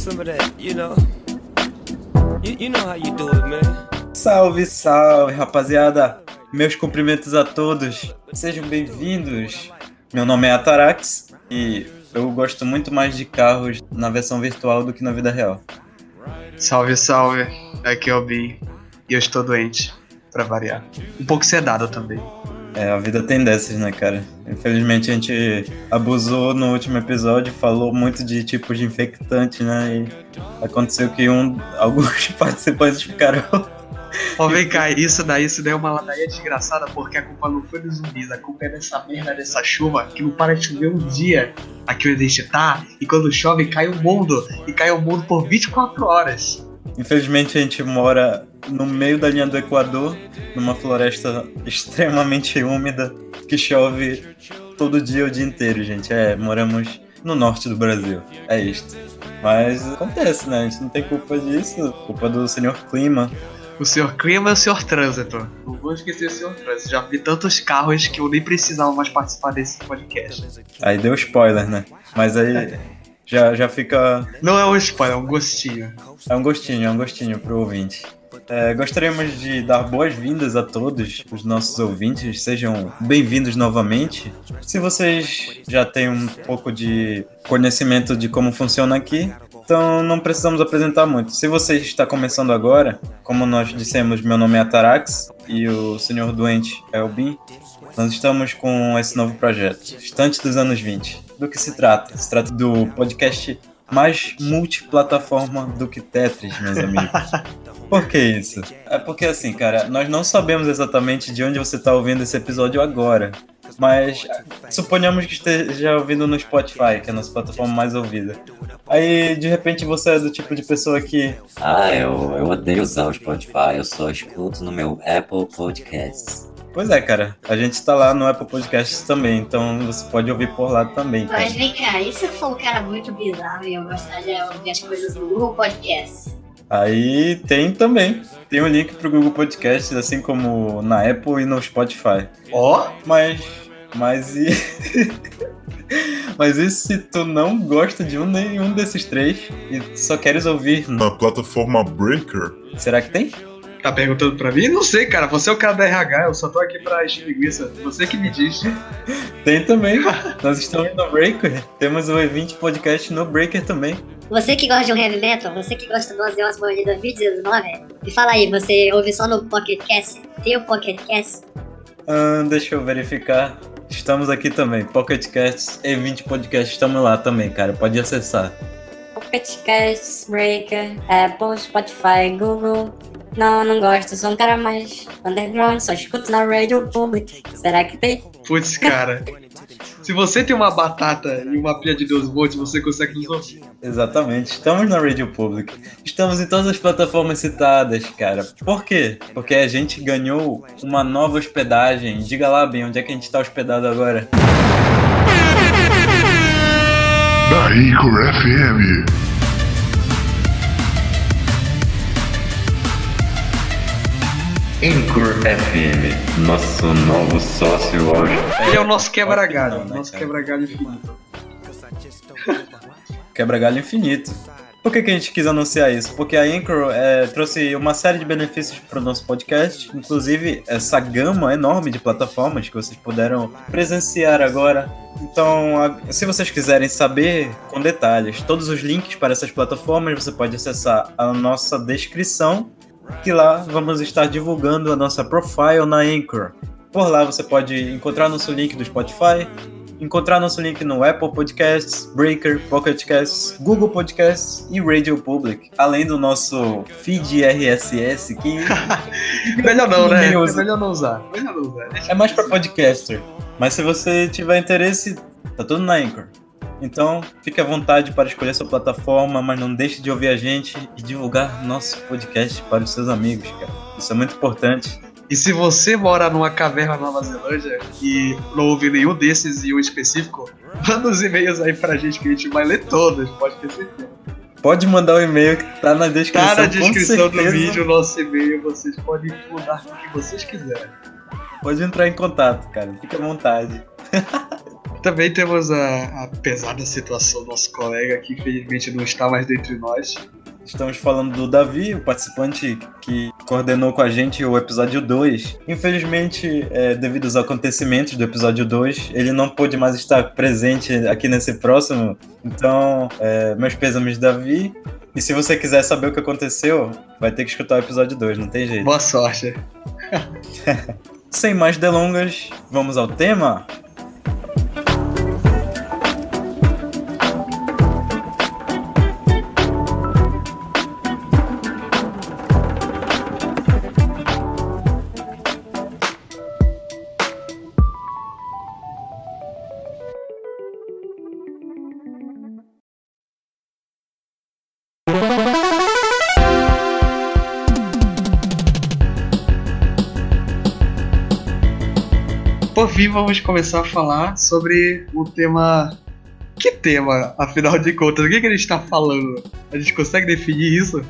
some of that, you know? You, you know how you do it, man. Salve, salve, rapaziada! Meus cumprimentos a todos. Sejam bem-vindos. Meu nome é Atarax e eu gosto muito mais de carros na versão virtual do que na vida real. Salve, salve. Aqui é o Bi e eu estou doente, pra variar. Um pouco sedado também. É, a vida tem dessas, né, cara? Infelizmente a gente abusou no último episódio, falou muito de tipos de infectante, né? E aconteceu que um, alguns participantes ficaram. Ó, vem cá, isso daí, isso daí é uma ladaia desgraçada, porque a culpa não foi dos zumbis, a culpa é dessa merda dessa chuva que não para de chover um dia aqui onde a gente tá, e quando chove cai o mundo, e cai o mundo por 24 horas. Infelizmente a gente mora no meio da linha do Equador, numa floresta extremamente úmida, que chove todo dia o dia inteiro, gente. É, moramos no norte do Brasil. É isto. Mas acontece, né? A gente não tem culpa disso. Culpa do senhor clima. O senhor clima e o senhor trânsito. Não vou esquecer o senhor trânsito. Já vi tantos carros que eu nem precisava mais participar desse podcast. Aí deu spoiler, né? Mas aí já, já fica. Não é um spoiler, é um gostinho. É um gostinho, é um gostinho pro ouvinte. É, gostaríamos de dar boas-vindas a todos os nossos ouvintes, sejam bem-vindos novamente. Se vocês já têm um pouco de conhecimento de como funciona aqui, então não precisamos apresentar muito. Se você está começando agora, como nós dissemos, meu nome é Atarax e o senhor doente é o Bin, nós estamos com esse novo projeto, Estante dos Anos 20. Do que se trata? Se trata do podcast mais multiplataforma do que Tetris, meus amigos. Por que isso? É porque assim, cara, nós não sabemos exatamente de onde você está ouvindo esse episódio agora. Mas suponhamos que esteja ouvindo no Spotify, que é a nossa plataforma mais ouvida. Aí, de repente, você é do tipo de pessoa que. Ah, eu, eu odeio usar o Spotify, eu só escuto no meu Apple Podcasts. Pois é, cara. A gente está lá no Apple Podcasts também, então você pode ouvir por lá também. Cara. Mas vem cá, e se eu for um cara muito bizarro e eu gostar de ouvir as coisas no Google Podcasts? Aí tem também. Tem um link pro Google Podcasts, assim como na Apple e no Spotify. Ó! Oh. Mas. Mas e. Mas e se tu não gosta de um nenhum desses três e só queres ouvir na plataforma Breaker? Será que tem? Tá perguntando pra mim? Não sei, cara. Você é o cara da RH, eu só tô aqui pra encher linguiça. Você que me diz. Tem também. Nós estamos no Breaker. Temos o E20 Podcast no Breaker também. Você que gosta de um heavy metal, você que gosta do Ozzy Osbourne de 2019, me fala aí, você ouve só no Pocket Cast? Tem o Pocket Cast? Ah, deixa eu verificar. Estamos aqui também, Pocket Casts E20 Podcast, estamos lá também, cara. Pode acessar. Pocket Casts, Breaker, Apple, Spotify, Google, não, não gosto. Sou um cara mais underground, só escuto na radio public. Será que tem? Putz, cara. Se você tem uma batata e uma pilha de 12 volts, você consegue nos ouvir. Exatamente. Estamos na Radio Public. Estamos em todas as plataformas citadas, cara. Por quê? Porque a gente ganhou uma nova hospedagem. Diga lá, bem, onde é que a gente está hospedado agora? Da Anchor FM. Anchor FM, nosso novo sócio hoje. Ele é o nosso quebra-galho, né, nosso quebra-galho infinito. quebra-galho infinito. Por que, que a gente quis anunciar isso? Porque a Anchor é, trouxe uma série de benefícios para o nosso podcast, inclusive essa gama enorme de plataformas que vocês puderam presenciar agora. Então, a, se vocês quiserem saber com detalhes todos os links para essas plataformas, você pode acessar a nossa descrição que lá vamos estar divulgando a nossa profile na Anchor. Por lá você pode encontrar nosso link do Spotify, encontrar nosso link no Apple Podcasts, Breaker, Pocket Casts, Google Podcasts e Radio Public, além do nosso feed RSS que melhor não, né? É melhor não usar. Melhor não usar. É mais para podcaster. Mas se você tiver interesse, tá tudo na Anchor. Então, fique à vontade para escolher sua plataforma, mas não deixe de ouvir a gente e divulgar nosso podcast para os seus amigos, cara. Isso é muito importante. E se você mora numa caverna na Nova Zelândia e não ouve nenhum desses e um específico, manda os e-mails aí pra gente que a gente vai ler todos, pode ter certeza. Pode mandar o e-mail que tá na descrição. Tá na descrição do vídeo o nosso e-mail, vocês podem mandar o que vocês quiserem. Pode entrar em contato, cara, fique à vontade. Também temos a, a pesada situação do nosso colega, que infelizmente não está mais dentre nós. Estamos falando do Davi, o participante que coordenou com a gente o episódio 2. Infelizmente, é, devido aos acontecimentos do episódio 2, ele não pôde mais estar presente aqui nesse próximo. Então, é, meus pêsames, Davi. E se você quiser saber o que aconteceu, vai ter que escutar o episódio 2, não tem jeito. Boa sorte. Sem mais delongas, vamos ao tema? Fim, vamos começar a falar sobre o tema. Que tema, afinal de contas? O que, que a gente está falando? A gente consegue definir isso?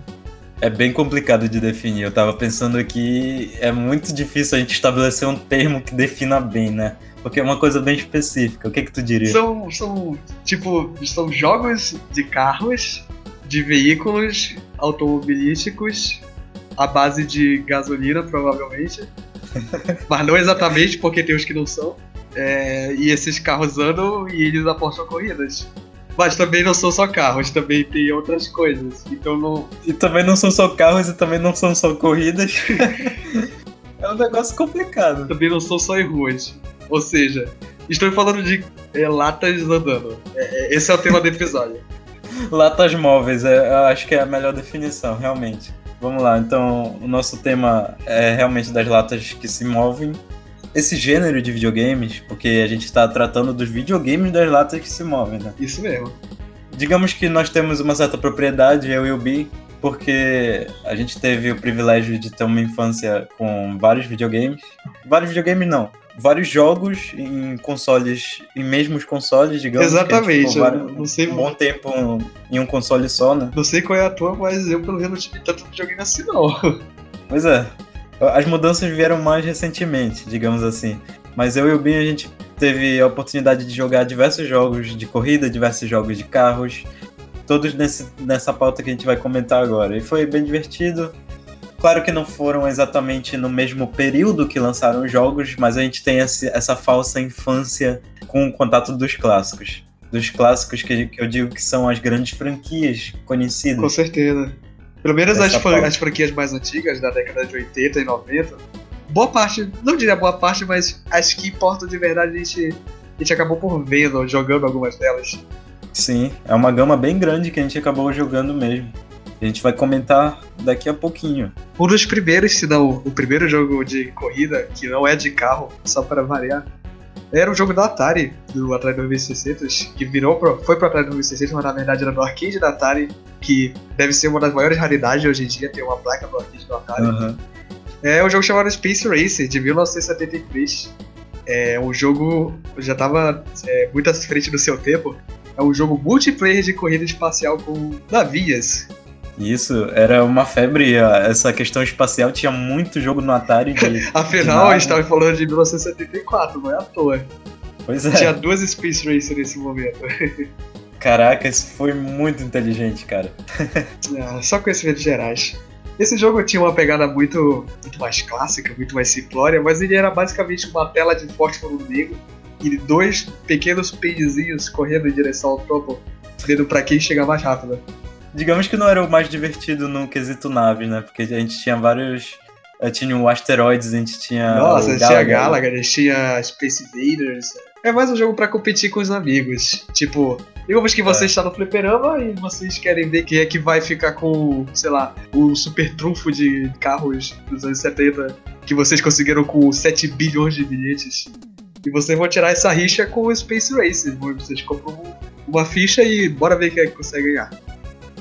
É bem complicado de definir. Eu tava pensando aqui, é muito difícil a gente estabelecer um termo que defina bem, né? Porque é uma coisa bem específica. O que que tu diria? São, são, tipo, são jogos de carros, de veículos automobilísticos, à base de gasolina, provavelmente. Mas não exatamente, porque tem os que não são. É, e esses carros andam e eles apostam corridas. Mas também não são só carros, também tem outras coisas. Então não. E também não são só carros e também não são só corridas. é um negócio complicado. Também não são só em ruas. Ou seja, estou falando de é, latas andando. É, é, esse é o tema do episódio. Latas móveis, é, eu acho que é a melhor definição, realmente. Vamos lá, então o nosso tema é realmente das latas que se movem. Esse gênero de videogames, porque a gente está tratando dos videogames das latas que se movem, né? Isso mesmo. Digamos que nós temos uma certa propriedade, eu e o Bi, porque a gente teve o privilégio de ter uma infância com vários videogames. Vários videogames não, vários jogos em consoles, em mesmos consoles, digamos. Exatamente. eu vários- não sei, um bom tempo em um console só, né? não sei qual é a tua, mas eu pelo menos não tive tanto videogame assim não. Pois é. As mudanças vieram mais recentemente, digamos assim. Mas eu e o Bin, a gente teve a oportunidade de jogar diversos jogos de corrida, diversos jogos de carros, todos nesse, nessa pauta que a gente vai comentar agora. E foi bem divertido. Claro que não foram exatamente no mesmo período que lançaram os jogos, mas a gente tem esse- essa falsa infância com o contato dos clássicos. Dos clássicos que, que eu digo que são as grandes franquias conhecidas. Com certeza. Pelo menos as, fran- as franquias mais antigas, da década de 80 e 90. Boa parte, não diria boa parte, mas as que importam de verdade a gente, a gente acabou por vendo, jogando algumas delas. Sim, é uma gama bem grande que a gente acabou jogando mesmo. A gente vai comentar daqui a pouquinho. Um dos primeiros, se não o primeiro jogo de corrida, que não é de carro, só para variar, era um jogo da Atari, do Atari 2600, que virou pro, foi pro Atari 2600, mas na verdade era do arcade da Atari, que deve ser uma das maiores raridades hoje em dia, ter uma placa do arcade do Atari. Aham. É um jogo chamado Space Racer, de 1973. É um jogo, já tava é, muito à frente do seu tempo. É um jogo multiplayer de corrida espacial com navias. Isso, era uma febre. Essa questão espacial tinha muito jogo no Atari de. Afinal, nave. a gente tava falando de 1974, não é à toa. Pois é. Tinha duas Space Racer nesse momento. Caraca, isso foi muito inteligente, cara. Ah, só conhecimentos gerais. Esse jogo tinha uma pegada muito, muito mais clássica, muito mais simplória, mas ele era basicamente uma tela de fósforo negro e dois pequenos penzinhos correndo em direção ao topo, vendo pra quem chega mais rápido. Digamos que não era o mais divertido no quesito naves, né? Porque a gente tinha vários. eh, Tinha o Asteroids, a gente tinha. Nossa, o tinha Galaga. Galaga, tinha Space Invaders. É mais um jogo pra competir com os amigos. Tipo, digamos que você É. está no fliperama e vocês querem ver quem é que vai ficar com, sei lá, o super trunfo de carros dos anos 70 que vocês conseguiram com 7 bilhões de bilhetes. E vocês vão tirar essa rixa com o Space Racer. Vocês compram uma ficha e bora ver quem é que consegue ganhar.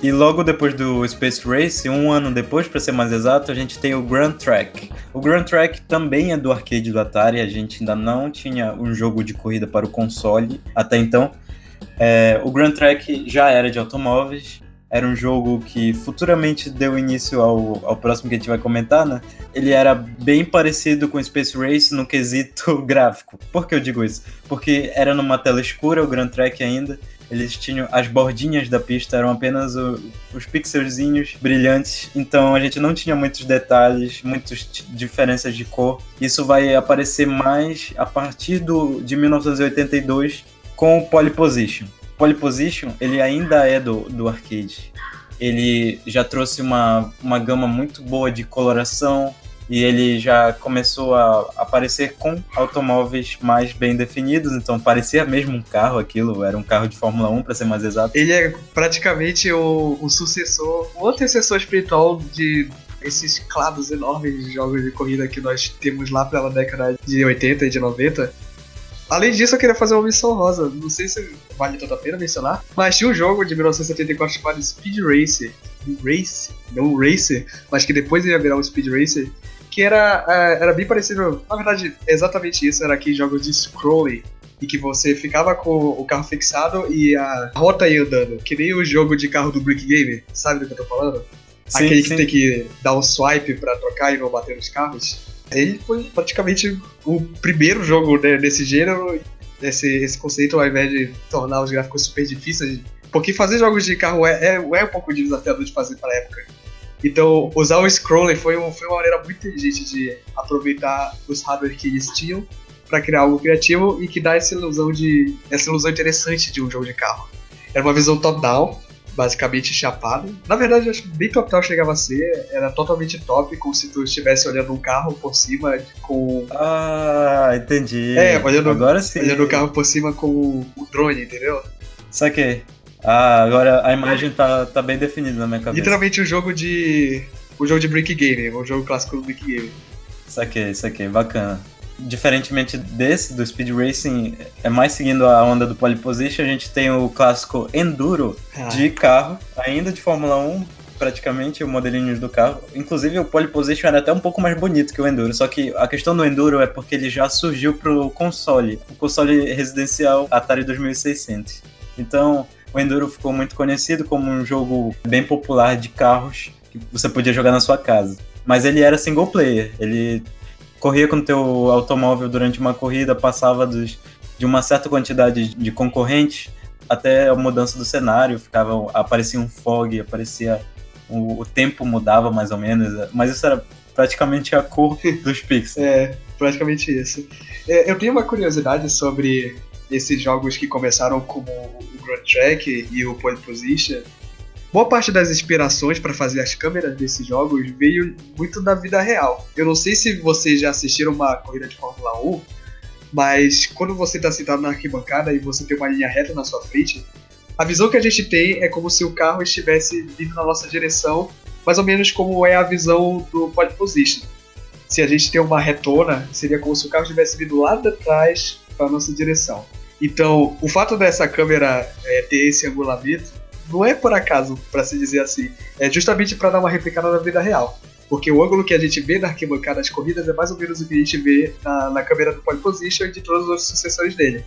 E logo depois do Space Race, um ano depois, pra ser mais exato, a gente tem o Grand Track. O Grand Track também é do arcade do Atari, a gente ainda não tinha um jogo de corrida para o console até então. É, o Grand Track já era de automóveis, era um jogo que futuramente deu início ao, ao próximo que a gente vai comentar, né? Ele era bem parecido com Space Race no quesito gráfico. Por que eu digo isso? Porque era numa tela escura, o Grand Track ainda, eles tinham as bordinhas da pista eram apenas o, os pixelzinhos brilhantes, então a gente não tinha muitos detalhes, muitas diferenças de cor. Isso vai aparecer mais a partir do, de 1982 com o Poly Position. Poly Position ele ainda é do, do arcade. Ele já trouxe uma, uma gama muito boa de coloração, e ele já começou a aparecer com automóveis mais bem definidos, então parecia mesmo um carro aquilo, era um carro de Fórmula 1 para ser mais exato. Ele é praticamente o, o sucessor, o antecessor espiritual de esses clados enormes de jogos de corrida que nós temos lá pela década de 80 e de 90. Além disso, eu queria fazer uma missão rosa. Não sei se vale toda a pena mencionar, mas tinha um jogo de 1974 chamado Speed Racer. Race, não Racer, mas que depois ia virar um Speed Racer, que era, é, era bem parecido, na verdade, exatamente isso, era aqui jogos de scrolling, e que você ficava com o carro fixado e a rota ia andando, que nem o jogo de carro do Brick Game, sabe do que eu tô falando? Sim, Aquele que sim. tem que dar um swipe pra trocar e não bater nos carros. Ele foi praticamente o primeiro jogo né, desse gênero, esse, esse conceito, ao invés de tornar os gráficos super difíceis. Porque fazer jogos de carro é, é, é um pouco desafiador de fazer pra época. Então, usar o scrolling foi, um, foi uma maneira muito inteligente de aproveitar os hardware que eles tinham para criar algo criativo e que dá essa ilusão de essa ilusão interessante de um jogo de carro. Era uma visão top-down, basicamente chapado. Na verdade, acho que bem top-down chegava a ser, era totalmente top, como se tu estivesse olhando um carro por cima com Ah, entendi. É, olhando- Agora sim. olhando o carro por cima com o drone, entendeu? Saquei. Ah, agora a imagem tá, tá bem definida na minha cabeça. Literalmente um jogo de um jogo de brick game, um jogo clássico do brick game. Saquei, saquei, bacana. Diferentemente desse, do Speed Racing, é mais seguindo a onda do Pole Position, a gente tem o clássico Enduro Ah, de carro, ainda de Fórmula 1, praticamente, o modelinhos do carro. Inclusive, o Pole Position era até um pouco mais bonito que o Enduro, só que a questão do Enduro é porque ele já surgiu pro console, o console residencial Atari 2600. Então, o Enduro ficou muito conhecido como um jogo bem popular de carros que você podia jogar na sua casa. Mas ele era single player, ele corria com o teu automóvel durante uma corrida, passava dos, de uma certa quantidade de concorrentes até a mudança do cenário, ficava aparecia um fog, aparecia o, o tempo mudava mais ou menos, mas isso era praticamente a cor dos pixels. É, praticamente isso. É, eu tenho uma curiosidade sobre esses jogos que começaram como o Grand Track e o Pole Position. Boa parte das inspirações para fazer as câmeras desses jogos veio muito da vida real. Eu não sei se vocês já assistiram uma corrida de Fórmula 1, mas quando você está sentado na arquibancada e você tem uma linha reta na sua frente, a visão que a gente tem é como se o carro estivesse vindo na nossa direção, mais ou menos como é a visão do Pole Position se a gente tem uma retona, seria como se o carro estivesse vindo lá de trás para nossa direção. Então, o fato dessa câmera é, ter esse angulamento não é por acaso, para se dizer assim, é justamente para dar uma replicada na vida real. Porque o ângulo que a gente vê na arquibancada das corridas é mais ou menos o que a gente vê na, na câmera do pole position e de todas as sucessões dele.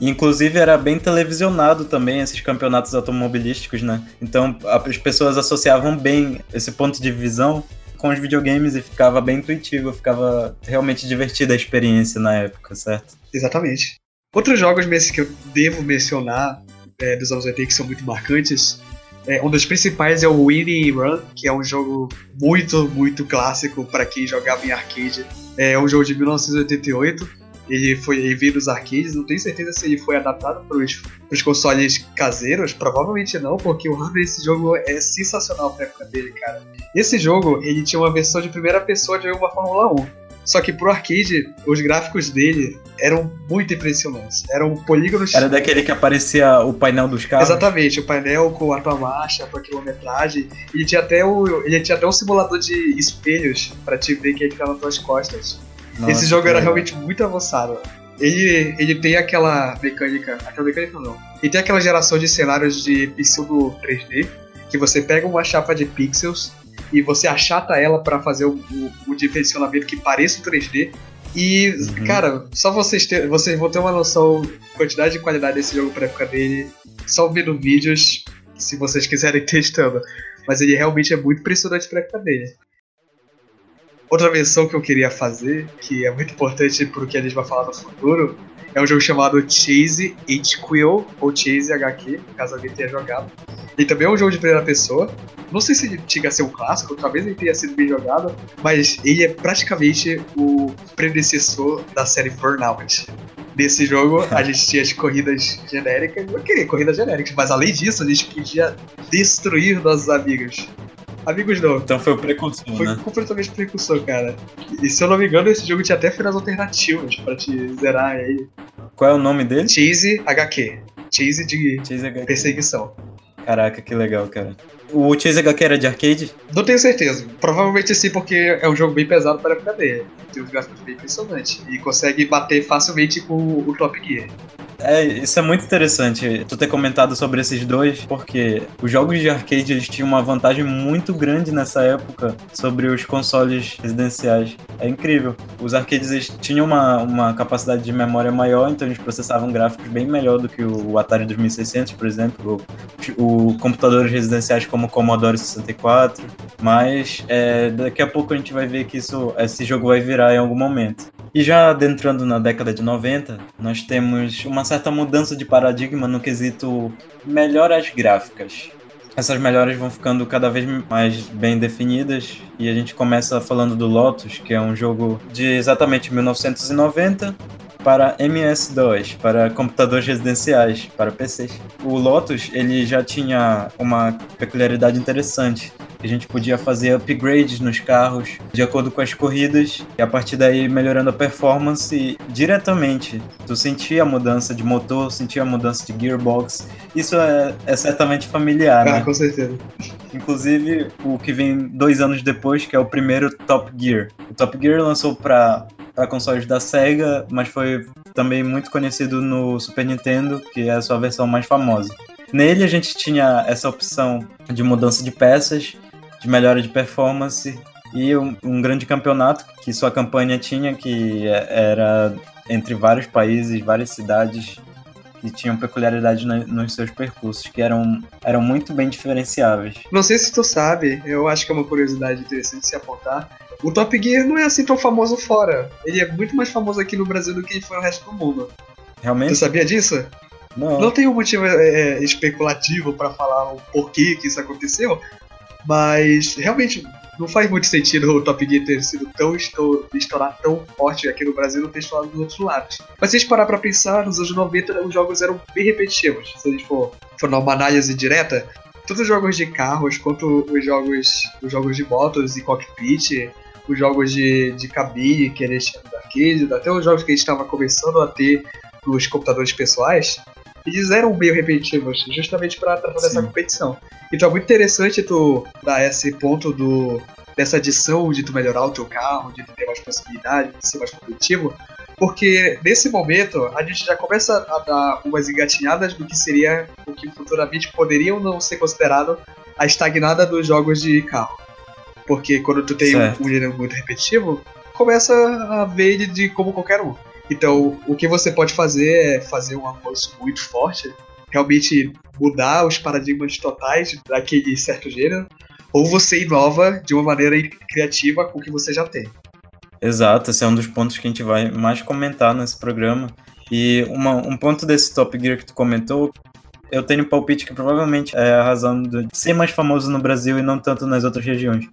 Inclusive era bem televisionado também esses campeonatos automobilísticos, né? Então as pessoas associavam bem esse ponto de visão com os videogames e ficava bem intuitivo, ficava realmente divertida a experiência na época, certo? Exatamente. Outros jogos que eu devo mencionar é, dos anos 80 que são muito marcantes, é, um dos principais é o Winnie Run, que é um jogo muito, muito clássico para quem jogava em arcade. É um jogo de 1988. Ele foi ele veio dos arcades, não tenho certeza se ele foi adaptado para os consoles caseiros, provavelmente não, porque o hardware desse jogo é sensacional pra época dele, cara. Esse jogo, ele tinha uma versão de primeira pessoa de uma Fórmula 1. Só que pro arcade, os gráficos dele eram muito impressionantes. Eram polígonos. Era daquele que aparecia o painel dos carros. Exatamente, o painel com a tua marcha, a tua quilometragem. Ele tinha até, o, ele tinha até um simulador de espelhos pra te ver quem que tá nas tuas costas. Nossa, Esse jogo era legal. realmente muito avançado. Ele, ele tem aquela mecânica. Aquela mecânica não. Ele tem aquela geração de cenários de pseudo 3D. Que você pega uma chapa de pixels e você achata ela pra fazer o, o, o dimensionamento que pareça um 3D. E, Uhum. cara, só vocês, ter, vocês vão ter uma noção da quantidade de qualidade desse jogo pra época dele. Só vendo vídeos. se vocês quiserem testando. Mas ele realmente é muito impressionante pra época dele. Outra menção que eu queria fazer, que é muito importante pro que a gente vai falar no futuro, é um jogo chamado Chase H Quill, ou Chase HQ, caso alguém tenha jogado. E também é um jogo de primeira pessoa. Não sei se chega a ser um clássico, talvez ele tenha sido bem jogado, mas ele é praticamente o predecessor da série Burnout. Nesse jogo, a gente tinha as corridas genéricas, eu queria corridas genéricas, mas além disso, a gente podia destruir nossos amigos. Amigos não, Então foi o precursor, foi né? completamente precursor, cara. E se eu não me engano, esse jogo tinha até finais alternativas pra te zerar aí. Qual é o nome dele? Chase HQ. Chase de Chase HQ. perseguição. Caraca, que legal, cara. O Chase HQ era de arcade? Não tenho certeza. Provavelmente sim, porque é um jogo bem pesado para a época dele. Tem uns gráficos bem impressionantes. E consegue bater facilmente com o Top Gear. É, isso é muito interessante tu ter comentado sobre esses dois, porque os jogos de arcade eles tinham uma vantagem muito grande nessa época sobre os consoles residenciais. É incrível. Os arcades eles tinham uma, uma capacidade de memória maior, então eles processavam gráficos bem melhor do que o Atari 2600, por exemplo, o, o computadores residenciais como o Commodore 64. Mas é, daqui a pouco a gente vai ver que isso, esse jogo vai virar em algum momento. E já adentrando na década de 90, nós temos uma certa mudança de paradigma no quesito melhoras gráficas. Essas melhoras vão ficando cada vez mais bem definidas e a gente começa falando do Lotus, que é um jogo de exatamente 1990 para MS-DOS, para computadores residenciais, para PCs. O Lotus, ele já tinha uma peculiaridade interessante. A gente podia fazer upgrades nos carros de acordo com as corridas e a partir daí melhorando a performance diretamente. Tu sentia a mudança de motor, sentia a mudança de gearbox. Isso é, é certamente familiar, Ah, né? com certeza. Inclusive o que vem dois anos depois, que é o primeiro Top Gear. O Top Gear lançou para para consoles da Sega, mas foi também muito conhecido no Super Nintendo, que é a sua versão mais famosa. Nele a gente tinha essa opção de mudança de peças, de melhora de performance e um, um grande campeonato que sua campanha tinha, que era entre vários países, várias cidades que tinham peculiaridades no- nos seus percursos, que eram, eram muito bem diferenciáveis. Não sei se tu sabe, eu acho que é uma curiosidade interessante se apontar. O Top Gear não é assim tão famoso fora. Ele é muito mais famoso aqui no Brasil do que foi no resto do mundo. Realmente? sabia disso? Não. Não tem um motivo é, especulativo pra falar o porquê que isso aconteceu, mas realmente não faz muito sentido o Top Gear ter sido tão estou- estourar tão forte aqui no Brasil e não ter estourado nos outros lados. Mas se a gente parar pra pensar, nos anos 90 os jogos eram bem repetitivos. Se a gente for, for dar uma análise direta, tanto os jogos de carros quanto os jogos, os jogos de motos e cockpit, os jogos de, de cabine que eles tinham no arcade, até os jogos que a gente estava começando a ter nos computadores pessoais, eles eram meio repetitivos, justamente para tratar dessa competição. Então é muito interessante tu dar esse ponto do dessa adição de tu melhorar o teu carro, de tu ter mais possibilidade, de ser mais competitivo, porque nesse momento a gente já começa a dar umas engatinhadas do que seria o que futuramente poderiam não ser considerado a estagnada dos jogos de carro. Porque quando tu tem um, um gênero muito repetitivo, começa a ver ele de como qualquer um. Então, o que você pode fazer é fazer um avanço muito forte, realmente mudar os paradigmas totais daquele certo gênero, ou você inova de uma maneira criativa com o que você já tem. Exato, esse é um dos pontos que a gente vai mais comentar nesse programa. E uma- um ponto desse Top Gear que tu comentou, eu tenho um palpite que provavelmente é a razão de ser mais famoso no Brasil e não tanto nas outras regiões.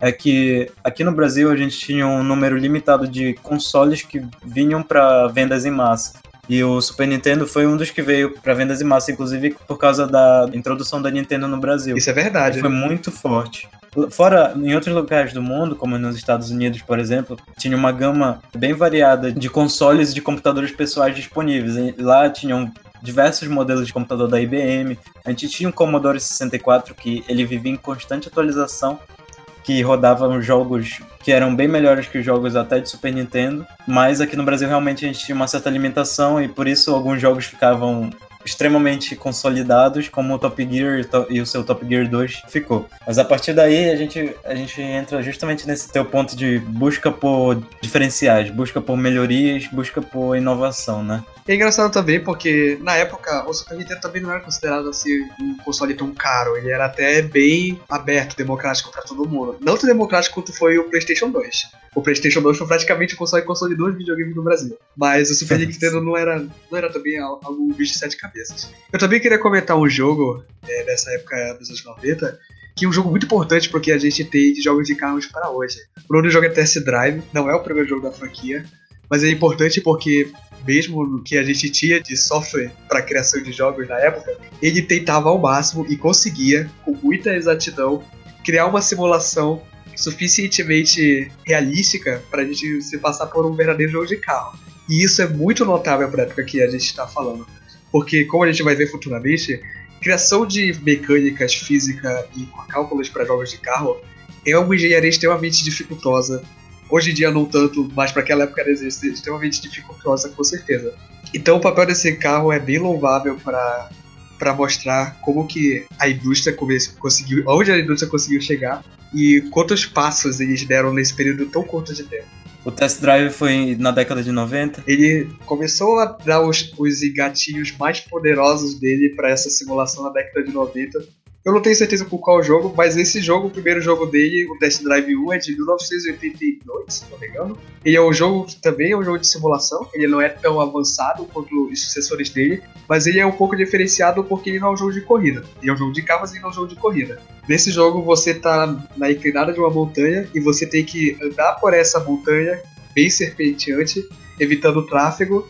É que aqui no Brasil a gente tinha um número limitado de consoles que vinham para vendas em massa. E o Super Nintendo foi um dos que veio para vendas em massa, inclusive por causa da introdução da Nintendo no Brasil. Isso é verdade. Foi muito forte. Fora, em outros lugares do mundo, como nos Estados Unidos, por exemplo, tinha uma gama bem variada de consoles e de computadores pessoais disponíveis. E lá tinham diversos modelos de computador da IBM. A gente tinha um Commodore 64 que ele vivia em constante atualização, que rodavam jogos que eram bem melhores que os jogos até de Super Nintendo. Mas aqui no Brasil realmente a gente tinha uma certa limitação e por isso alguns jogos ficavam extremamente consolidados, como o Top Gear e o seu Top Gear 2 ficou. Mas a partir daí a gente, a gente entra justamente nesse teu ponto de busca por diferenciais, busca por melhorias, busca por inovação, né? É engraçado também porque na época o Super Nintendo também não era considerado assim um console tão caro. Ele era até bem aberto, democrático pra todo mundo. Não tão democrático quanto foi o PlayStation 2. O PlayStation 2 foi praticamente o console que consolidou os videogames no Brasil. Mas o Super Nintendo não era, não era também al- algo bicho de sete cabeças. Eu também queria comentar um jogo é, dessa época dos anos 90, que é um jogo muito importante porque a gente tem de jogos de carros para hoje. O nome do jogo é Test Drive, não é o primeiro jogo da franquia, mas é importante porque mesmo que a gente tinha de software para criação de jogos na época, ele tentava ao máximo e conseguia, com muita exatidão, criar uma simulação suficientemente realística para a gente se passar por um verdadeiro jogo de carro. E isso é muito notável para a época que a gente está falando. Porque, como a gente vai ver futuramente, criação de mecânicas, física e cálculos para jogos de carro é uma engenharia extremamente dificultosa. Hoje em dia não tanto, mas para aquela época era extremamente dificultosa, com certeza. Então o papel desse carro é bem louvável para para mostrar como que a indústria conseguiu, onde a indústria conseguiu chegar e quantos passos eles deram nesse período tão curto de tempo. O Test Drive foi na década de 90. Ele começou a dar os, os gatilhos mais poderosos dele para essa simulação na década de 90. Eu não tenho certeza por qual jogo, mas esse jogo, o primeiro jogo dele, o Test Drive 1, é de 1982, se não me engano. Ele é um jogo que também é um jogo de simulação, ele não é tão avançado quanto os sucessores dele, mas ele é um pouco diferenciado porque ele não é um jogo de corrida. Ele é um jogo de carros e não é um jogo de corrida. Nesse jogo você tá na inclinada de uma montanha e você tem que andar por essa montanha bem serpenteante, evitando tráfego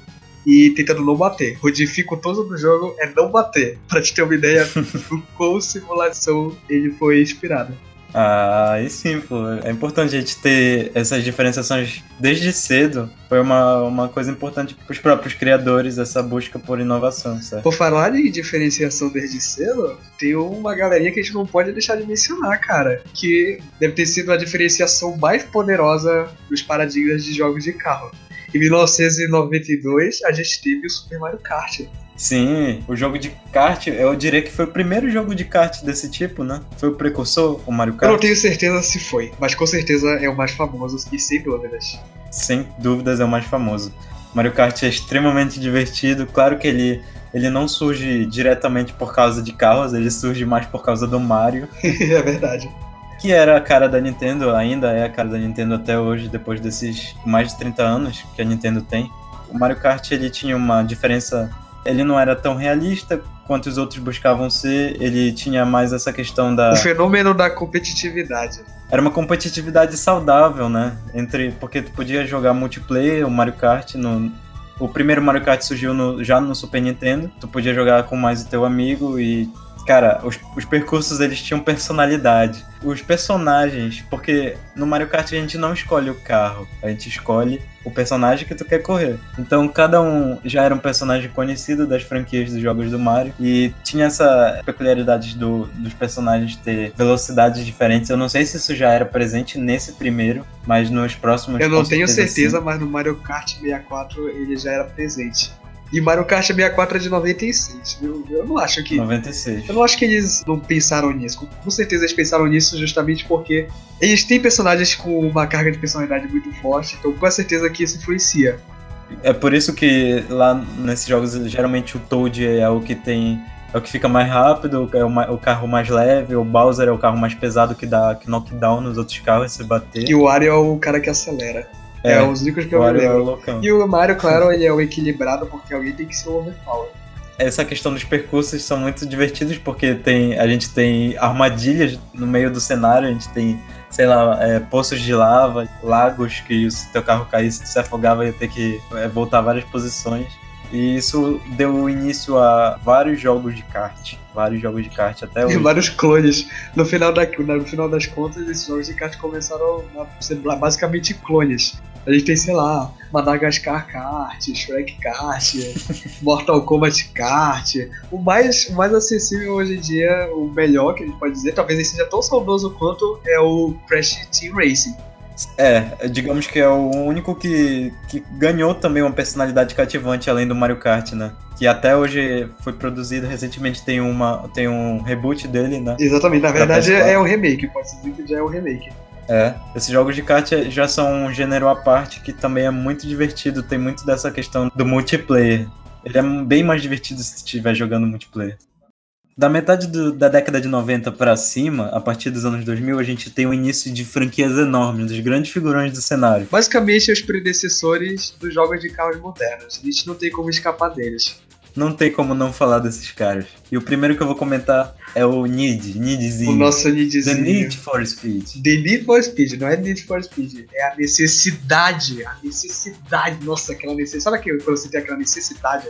e tentando não bater. O dificultoso do jogo é não bater, pra te ter uma ideia do qual simulação ele foi inspirado. Ah, aí sim, pô. É importante a gente ter essas diferenciações desde cedo. Foi uma, uma coisa importante pros próprios criadores, essa busca por inovação, certo? Por falar em diferenciação desde cedo, tem uma galerinha que a gente não pode deixar de mencionar, cara. Que deve ter sido a diferenciação mais poderosa dos paradigmas de jogos de carro. Em 1992, a gente teve o Super Mario Kart. Sim, o jogo de kart, eu diria que foi o primeiro jogo de kart desse tipo, né? Foi o precursor, o Mario Eu Kart. não tenho certeza se foi, mas com certeza é o mais famoso e sem dúvidas. Sem dúvidas é o mais famoso. Mario Kart é extremamente divertido. Claro que ele, ele não surge diretamente por causa de carros, ele surge mais por causa do Mario. é verdade. Que era a cara da Nintendo, ainda é a cara da Nintendo até hoje, depois desses mais de 30 anos que a Nintendo tem. O Mario Kart ele tinha uma diferença, ele não era tão realista quanto os outros buscavam ser, ele tinha mais essa questão da O fenômeno da competitividade. era uma competitividade saudável, né? Entre porque tu podia jogar multiplayer, o Mario Kart no o primeiro Mario Kart surgiu no- já no Super Nintendo. Tu podia jogar com mais o teu amigo e cara, os, os percursos eles tinham personalidade. Os personagens, porque no Mario Kart a gente não escolhe o carro, a gente escolhe o personagem que tu quer correr. Então cada um já era um personagem conhecido das franquias dos jogos do Mario e tinha essa peculiaridade do, dos personagens ter velocidades diferentes. Eu não sei se isso já era presente nesse primeiro, mas nos próximos. Eu não tenho certeza, mas no Mario Kart 64 ele já era presente. E Mario Kart 64 é de 96. Eu, eu não acho que. 96. Eu não acho que eles não pensaram nisso. Com- certeza eles pensaram nisso justamente porque eles têm personagens com uma carga de personalidade muito forte, então com certeza que isso influencia. É por isso que lá nesses jogos geralmente o Toad é o que tem. É o que fica mais rápido, é o carro mais leve, o Bowser é o carro mais pesado que dá que knockdown nos outros carros se bater. E o Wario é o cara que acelera. É, os únicos que eu o me Wario é o lembro. loucão. E o Mario, claro, ele é o equilibrado porque alguém tem que ser o overpower. Essa questão dos percursos são muito divertidos porque tem, a gente tem armadilhas no meio do cenário, a gente tem, sei lá, é, poços de lava, lagos que se teu carro caísse, se afogava ia ter que é, voltar várias posições. E isso deu início a vários jogos de kart. Vários jogos de kart até hoje. vários clones. No final, da, no final das contas, esses jogos de kart começaram a ser basicamente clones. A gente tem, sei lá, Madagascar Kart, Shrek Kart, Mortal Kombat Kart. O mais, o mais acessível hoje em dia, o melhor que a gente pode dizer, talvez ele seja tão saudoso quanto é o Crash Team Racing. É, digamos que é o único que, que ganhou também uma personalidade cativante além do Mario Kart, né? Que até hoje foi produzido recentemente, tem, uma, tem um reboot dele, né? Exatamente, na verdade PS4. é o remake, pode se dizer que já é o remake. É, esses jogos de kart já são um gênero à parte que também é muito divertido, tem muito dessa questão do multiplayer. Ele é bem mais divertido se estiver jogando multiplayer. Da metade do- da década de 90 pra cima, a partir dos anos 2000, a gente tem o início de franquias enormes, dos grandes figurões do cenário. Basicamente, os predecessores dos jogos de carros modernos. A gente não tem como escapar deles. Não tem como não falar desses caras. E o primeiro que eu vou comentar é o Need, Needzinho. O nosso The Nidzinho. Need for Speed. The Need for Speed, não é Need for Speed, é a necessidade, a necessidade, nossa, aquela necessidade, sabe quando você tem aquela necessidade?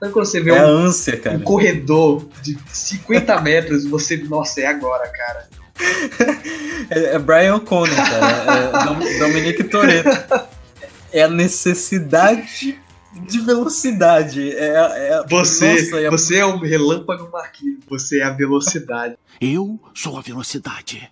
Sabe quando você vê É a um, ânsia, cara. um corredor de 50 metros e você, nossa, é agora, cara. É, é Brian O'Connor, cara. É Dom- Dominique Toretto. É a necessidade de velocidade. É, é, Você, Nossa, é- você é um relâmpago Marquinhos, você é a velocidade. Eu sou a velocidade.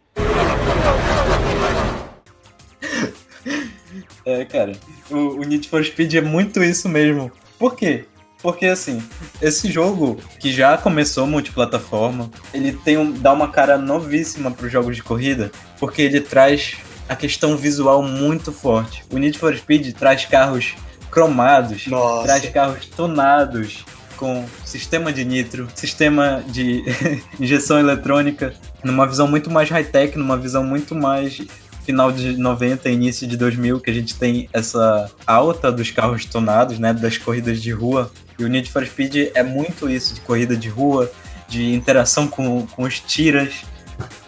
É, cara, o, o Need for Speed é muito isso mesmo. Por quê? Porque, assim, esse jogo, que já começou multiplataforma, ele tem um, dá uma cara novíssima para os jogos de corrida, porque ele traz a questão visual muito forte. O Need for Speed traz carros cromados, Nossa. traz carros tonados, com sistema de nitro, sistema de injeção eletrônica, numa visão muito mais high-tech, numa visão muito mais final de 90, início de 2000, que a gente tem essa alta dos carros tonados, né, das corridas de rua. E o Need for Speed é muito isso, de corrida de rua, de interação com, com os tiras.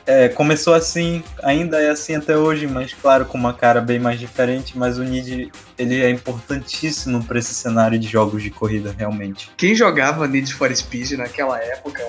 É, começou assim, ainda é assim até hoje, mas claro, com uma cara bem mais diferente, mas o Need ele é importantíssimo para esse cenário de jogos de corrida, realmente. Quem jogava Need for Speed naquela época,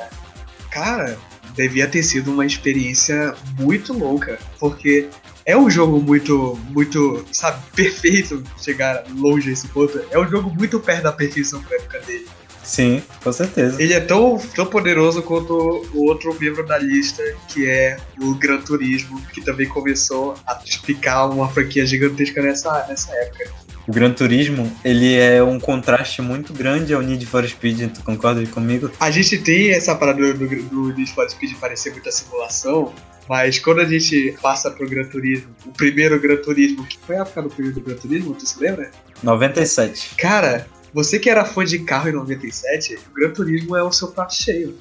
cara, devia ter sido uma experiência muito louca, porque é um jogo muito, muito, sabe, perfeito chegar longe a esse ponto. É um jogo muito perto da perfeição pra época dele. Sim, com certeza. Ele é tão, tão poderoso quanto o outro membro da lista, que é o Gran Turismo, que também começou a explicar uma franquia gigantesca nessa, nessa época. O Gran Turismo, ele é um contraste muito grande ao Need for Speed, tu concorda comigo? A gente tem essa parada do, do, Need for Speed parecer muita simulação, mas quando a gente passa pro Gran Turismo, o primeiro Gran Turismo, que foi a época do primeiro Gran Turismo, tu se lembra? 97. Cara, você que era fã de carro em 97, o Gran Turismo é o seu prato cheio.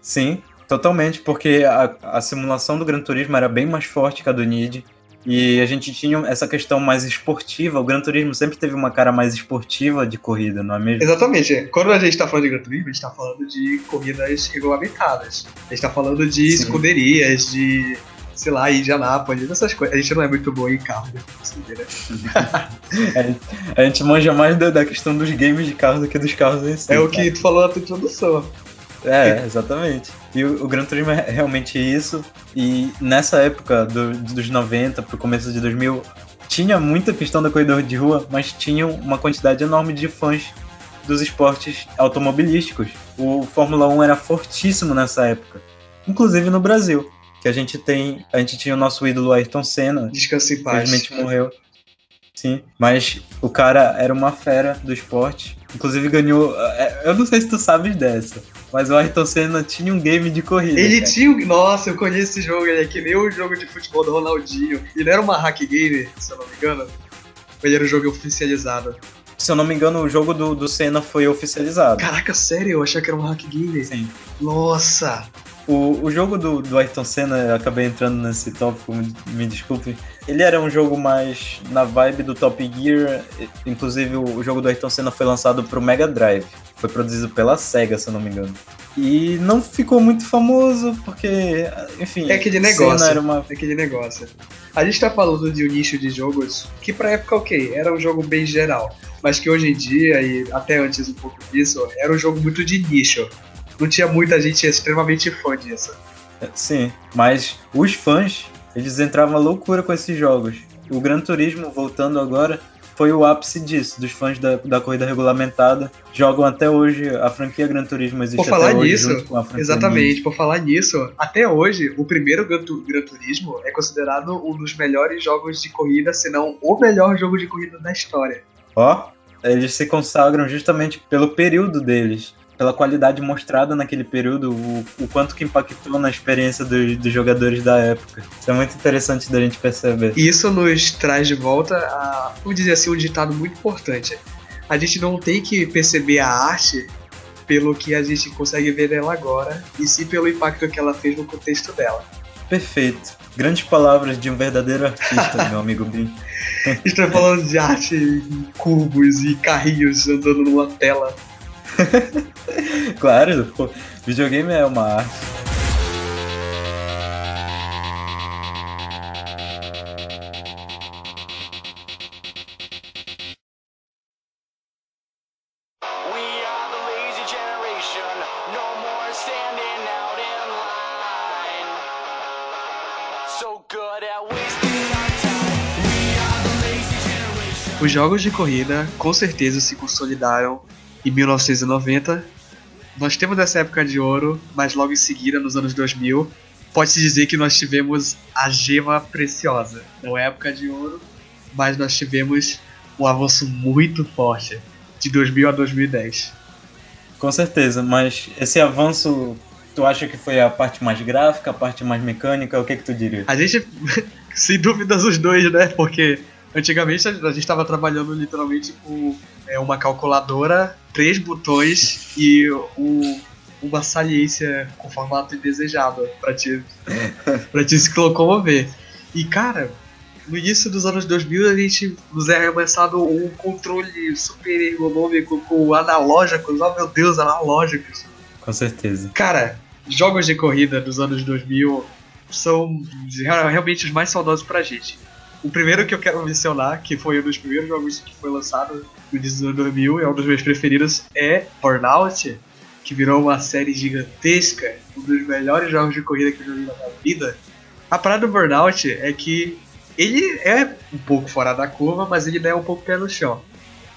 Sim, totalmente, porque a, a simulação do Gran Turismo era bem mais forte que a do Need. E a gente tinha essa questão mais esportiva. O Gran Turismo sempre teve uma cara mais esportiva de corrida, não é mesmo? Exatamente. Quando a gente tá falando de Gran Turismo, a gente tá falando de corridas regulamentadas. A gente tá falando de Sim. escuderias, de, sei lá, Indianápolis, essas coisas. A gente não é muito bom em carro, né? Né? A gente manja mais da, da questão dos games de carro do que dos carros em si. É o cara. que tu falou na tua introdução. É, exatamente. E o, o Gran Turismo é realmente isso. E nessa época do- dos 90 pro começo de 2000, tinha muita questão da corrida de rua, mas tinha uma quantidade enorme de fãs dos esportes automobilísticos. O Fórmula 1 era fortíssimo nessa época, inclusive no Brasil, que a gente tem, a gente tinha o nosso ídolo Ayrton Senna, Descansa em paz. infelizmente morreu. Sim, mas o cara era uma fera do esporte. Inclusive ganhou. é, Eu não sei se tu sabes dessa, mas o Ayrton Senna tinha um game de corrida. Ele cara. tinha. um- Nossa, eu conheço esse jogo, ele é que nem o jogo de futebol do Ronaldinho. Ele era uma hack game, se eu não me engano. Ou ele era um jogo oficializado? Se eu não me engano, o jogo do, do Senna foi oficializado. Caraca, sério? Eu achei que era um hack game. Sim. Nossa! O, o jogo do, do Ayrton Senna, eu acabei entrando nesse tópico, me, me desculpe. Ele era um jogo mais na vibe do Top Gear. Inclusive, o, jogo do Ayrton Senna foi lançado pro Mega Drive. Foi produzido pela SEGA, se eu não me engano. E não ficou muito famoso, porque, enfim. É aquele negócio. Era uma... Aquele negócio. A gente tá falando de um nicho de jogos que pra época, ok, era um jogo bem geral. Mas que hoje em dia, e até antes um pouco disso, era um jogo muito de nicho. Não tinha muita gente extremamente fã disso. Sim, mas os fãs, eles entravam à loucura com esses jogos. O Gran Turismo, voltando agora, foi o ápice disso, dos fãs da, da corrida regulamentada. Jogam até hoje, a franquia Gran Turismo existe Por falar até hoje nisso, franquia Exatamente, por falar nisso, até hoje, o primeiro Gran, Gran Turismo é considerado um dos melhores jogos de corrida, se não o melhor jogo de corrida da história. Ó, eles se consagram justamente pelo período deles, pela qualidade mostrada naquele período, o, o quanto que impactou na experiência dos, dos jogadores da época. Isso é muito interessante da gente perceber. E isso nos traz de volta a, vamos dizer assim, um ditado muito importante. a gente não tem que perceber a arte pelo que a gente consegue ver dela agora, e sim pelo impacto que ela fez no contexto dela. Perfeito. Grandes palavras de um verdadeiro artista, meu amigo gente tá falando de arte em cubos e carrinhos andando numa tela. Claro, pô, videogame é uma arte. We are the lazy generation, no more standing out in line. So good at wasting our time. We are the lazy generation. Os jogos de corrida com certeza se consolidaram em 1990. Nós temos essa época de ouro, mas logo em seguida, nos anos 2000, pode-se dizer que nós tivemos a gema preciosa. Não é época de ouro, mas nós tivemos um avanço muito forte de 2000 a 2010. Com certeza, mas esse avanço, tu acha que foi a parte mais gráfica, a parte mais mecânica? O que que tu diria? A gente, sem dúvidas, os dois, né? Porque antigamente a gente estava trabalhando literalmente com é, uma calculadora, três botões e o, uma saliência com formato indesejado para te, pra te se locomover. E cara, no início dos anos 2000 a gente nos é arremessado um controle super ergonômico com analógicos, oh meu Deus, analógicos. Com certeza. Cara, jogos de corrida dos anos 2000 são real- realmente os mais saudosos pra gente. O primeiro que eu quero mencionar, que foi um dos primeiros jogos que foi lançado no anos 2000, é um dos meus preferidos, é Burnout, que virou uma série gigantesca, um dos melhores jogos de corrida que eu joguei na minha vida. A parada do Burnout é que ele é um pouco fora da curva, mas ele é um pouco pé no chão.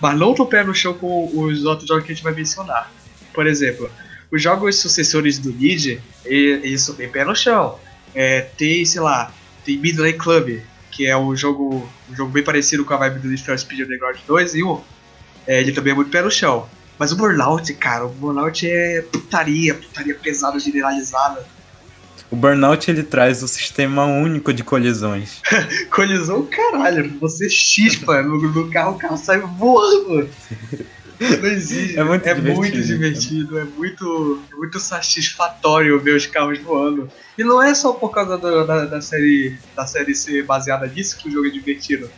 Mas não tão pé no chão com os outros jogos que a gente vai mencionar. Por exemplo, os jogos sucessores do Need, e- eles são bem pé no chão. É, tem, sei lá, tem Midnight Club, que é um jogo, um jogo bem parecido com a vibe do Need for Speed Underground 2 e 1. É, ele também é muito pé no chão. Mas o Burnout, cara, o Burnout é putaria, putaria pesada, generalizada. O Burnout ele traz o sistema único de colisões. Colisão, caralho, você chispa no, no carro, o carro sai voando. Não existe. É muito divertido. muito divertido, é muito, é muito satisfatório ver os carros voando. E não é só por causa do- da, da série da série ser baseada nisso que o jogo é divertido.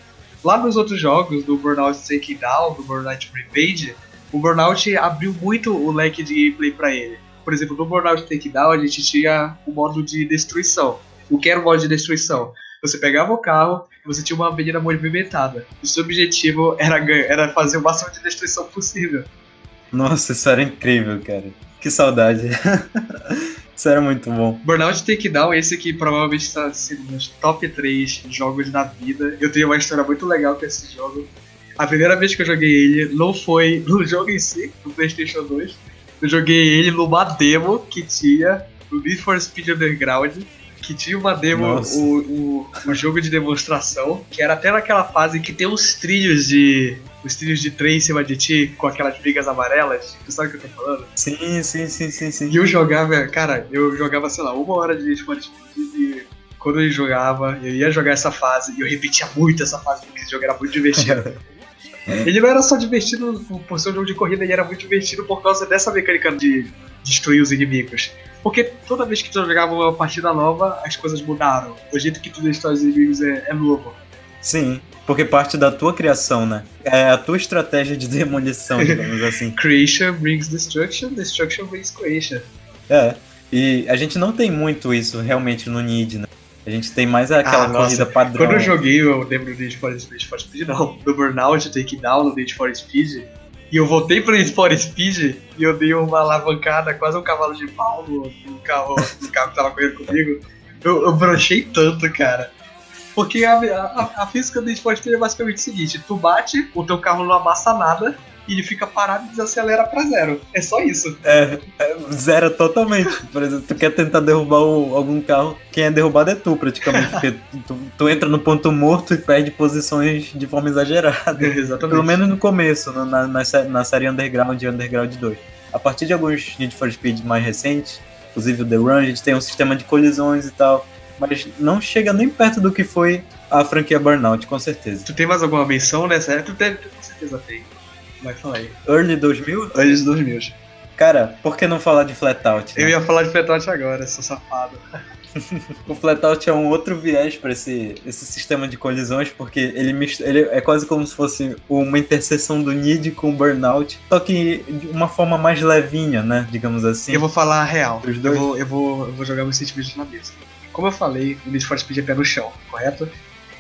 Lá nos outros jogos, do Burnout Takedown, Down, do Burnout Revenge, o Burnout abriu muito o leque de gameplay pra ele. Por exemplo, no Burnout Takedown a gente tinha o modo de destruição. O que era o modo de destruição? Você pegava o carro você tinha uma avenida movimentada. O seu objetivo era, era fazer o máximo de destruição possível. Nossa, isso era incrível, cara. Que saudade. isso era muito bom. Burnout Takedown, esse aqui provavelmente está sendo nos top 3 jogos da vida. Eu tenho uma história muito legal com esse jogo. A primeira vez que eu joguei ele não foi no jogo em si, no PlayStation 2. Eu joguei ele numa demo que tinha no Need for Speed Underground, que tinha uma demo, o, o, o jogo de demonstração, que era até naquela fase que tem uns trilhos de. Os trilhos de trem em cima de ti, com aquelas brigas amarelas. Tu sabe o que eu tô falando? Sim, sim, sim, sim, sim. E eu jogava, cara, eu jogava, sei lá, uma hora de Need Speed e quando eu jogava, eu ia jogar essa fase e eu repetia muito essa fase porque esse jogo era muito divertido. ele não era só divertido por ser um jogo de corrida, ele era muito divertido por causa dessa mecânica de destruir os inimigos. Porque toda vez que tu jogava uma partida nova, as coisas mudaram. O jeito que tu destrói os inimigos é, é novo. Sim, porque parte da tua criação, né? É a tua estratégia de demolição, digamos assim. Creation brings destruction, destruction brings creation. É. E a gente não tem muito isso realmente no Need, né? A gente tem mais aquela Ah, nossa. corrida padrão. Quando eu joguei, eu lembro do Need for, Need for Speed, não, do Burnout, Takedown, no Need for Speed, e eu voltei pro for Speed e eu dei uma alavancada, quase um cavalo de pau no, carro, no carro que tava correndo comigo. Eu, eu brochei tanto, cara. Porque a, a, a física do for Speed é basicamente o seguinte: tu bate, o teu carro não amassa nada, e ele fica parado e desacelera pra zero. É só isso. É, é, zera totalmente. Por exemplo, tu quer tentar derrubar o- algum carro, quem é derrubado é tu, praticamente. Porque tu, tu entra no ponto morto e perde posições de forma exagerada. Exatamente. Pelo menos no começo, na, na, na sé- na série Underground e Underground 2. A partir de alguns Need for Speed mais recentes, inclusive o The Run, a gente tem um sistema de colisões e tal. Mas não chega nem perto do que foi a franquia Burnout, com certeza. Tu tem mais alguma menção nessa? Tu, deve, com certeza tem. Vai falar aí. Early 2000? Anos 2000. Cara, por que não falar de Flatout? né? Eu ia falar de Flatout agora, seu safado. O Flatout é um outro viés para esse, esse sistema de colisões, porque ele, mist- ele é quase como se fosse uma interseção do Need com o Burnout, só que de uma forma mais levinha, né? Digamos assim. Eu vou falar a real. Os Eu dois? vou, eu, vou, eu vou jogar meus sentimentos na mesa. Como eu falei, o Need for Speed é pé no chão, correto?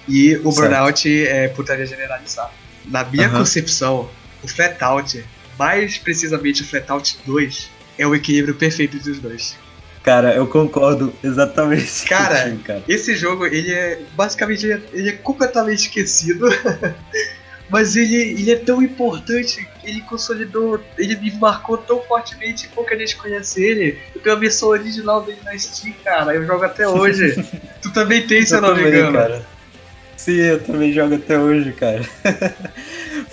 E o Certo. Burnout é putaria generalizada. Na minha Aham. concepção, o Flatout, mais precisamente o Flatout 2, é o equilíbrio perfeito dos dois. Cara, eu concordo exatamente Cara, contigo, cara. Esse jogo, ele é basicamente ele é, é completamente esquecido. Mas ele, ele é tão importante, ele consolidou, ele me marcou tão fortemente, pouca gente conhece ele. Eu tenho a versão original dele na Steam, cara, eu jogo até hoje. tu também tem, se eu, não me engano. cara. Sim, eu também jogo até hoje, cara.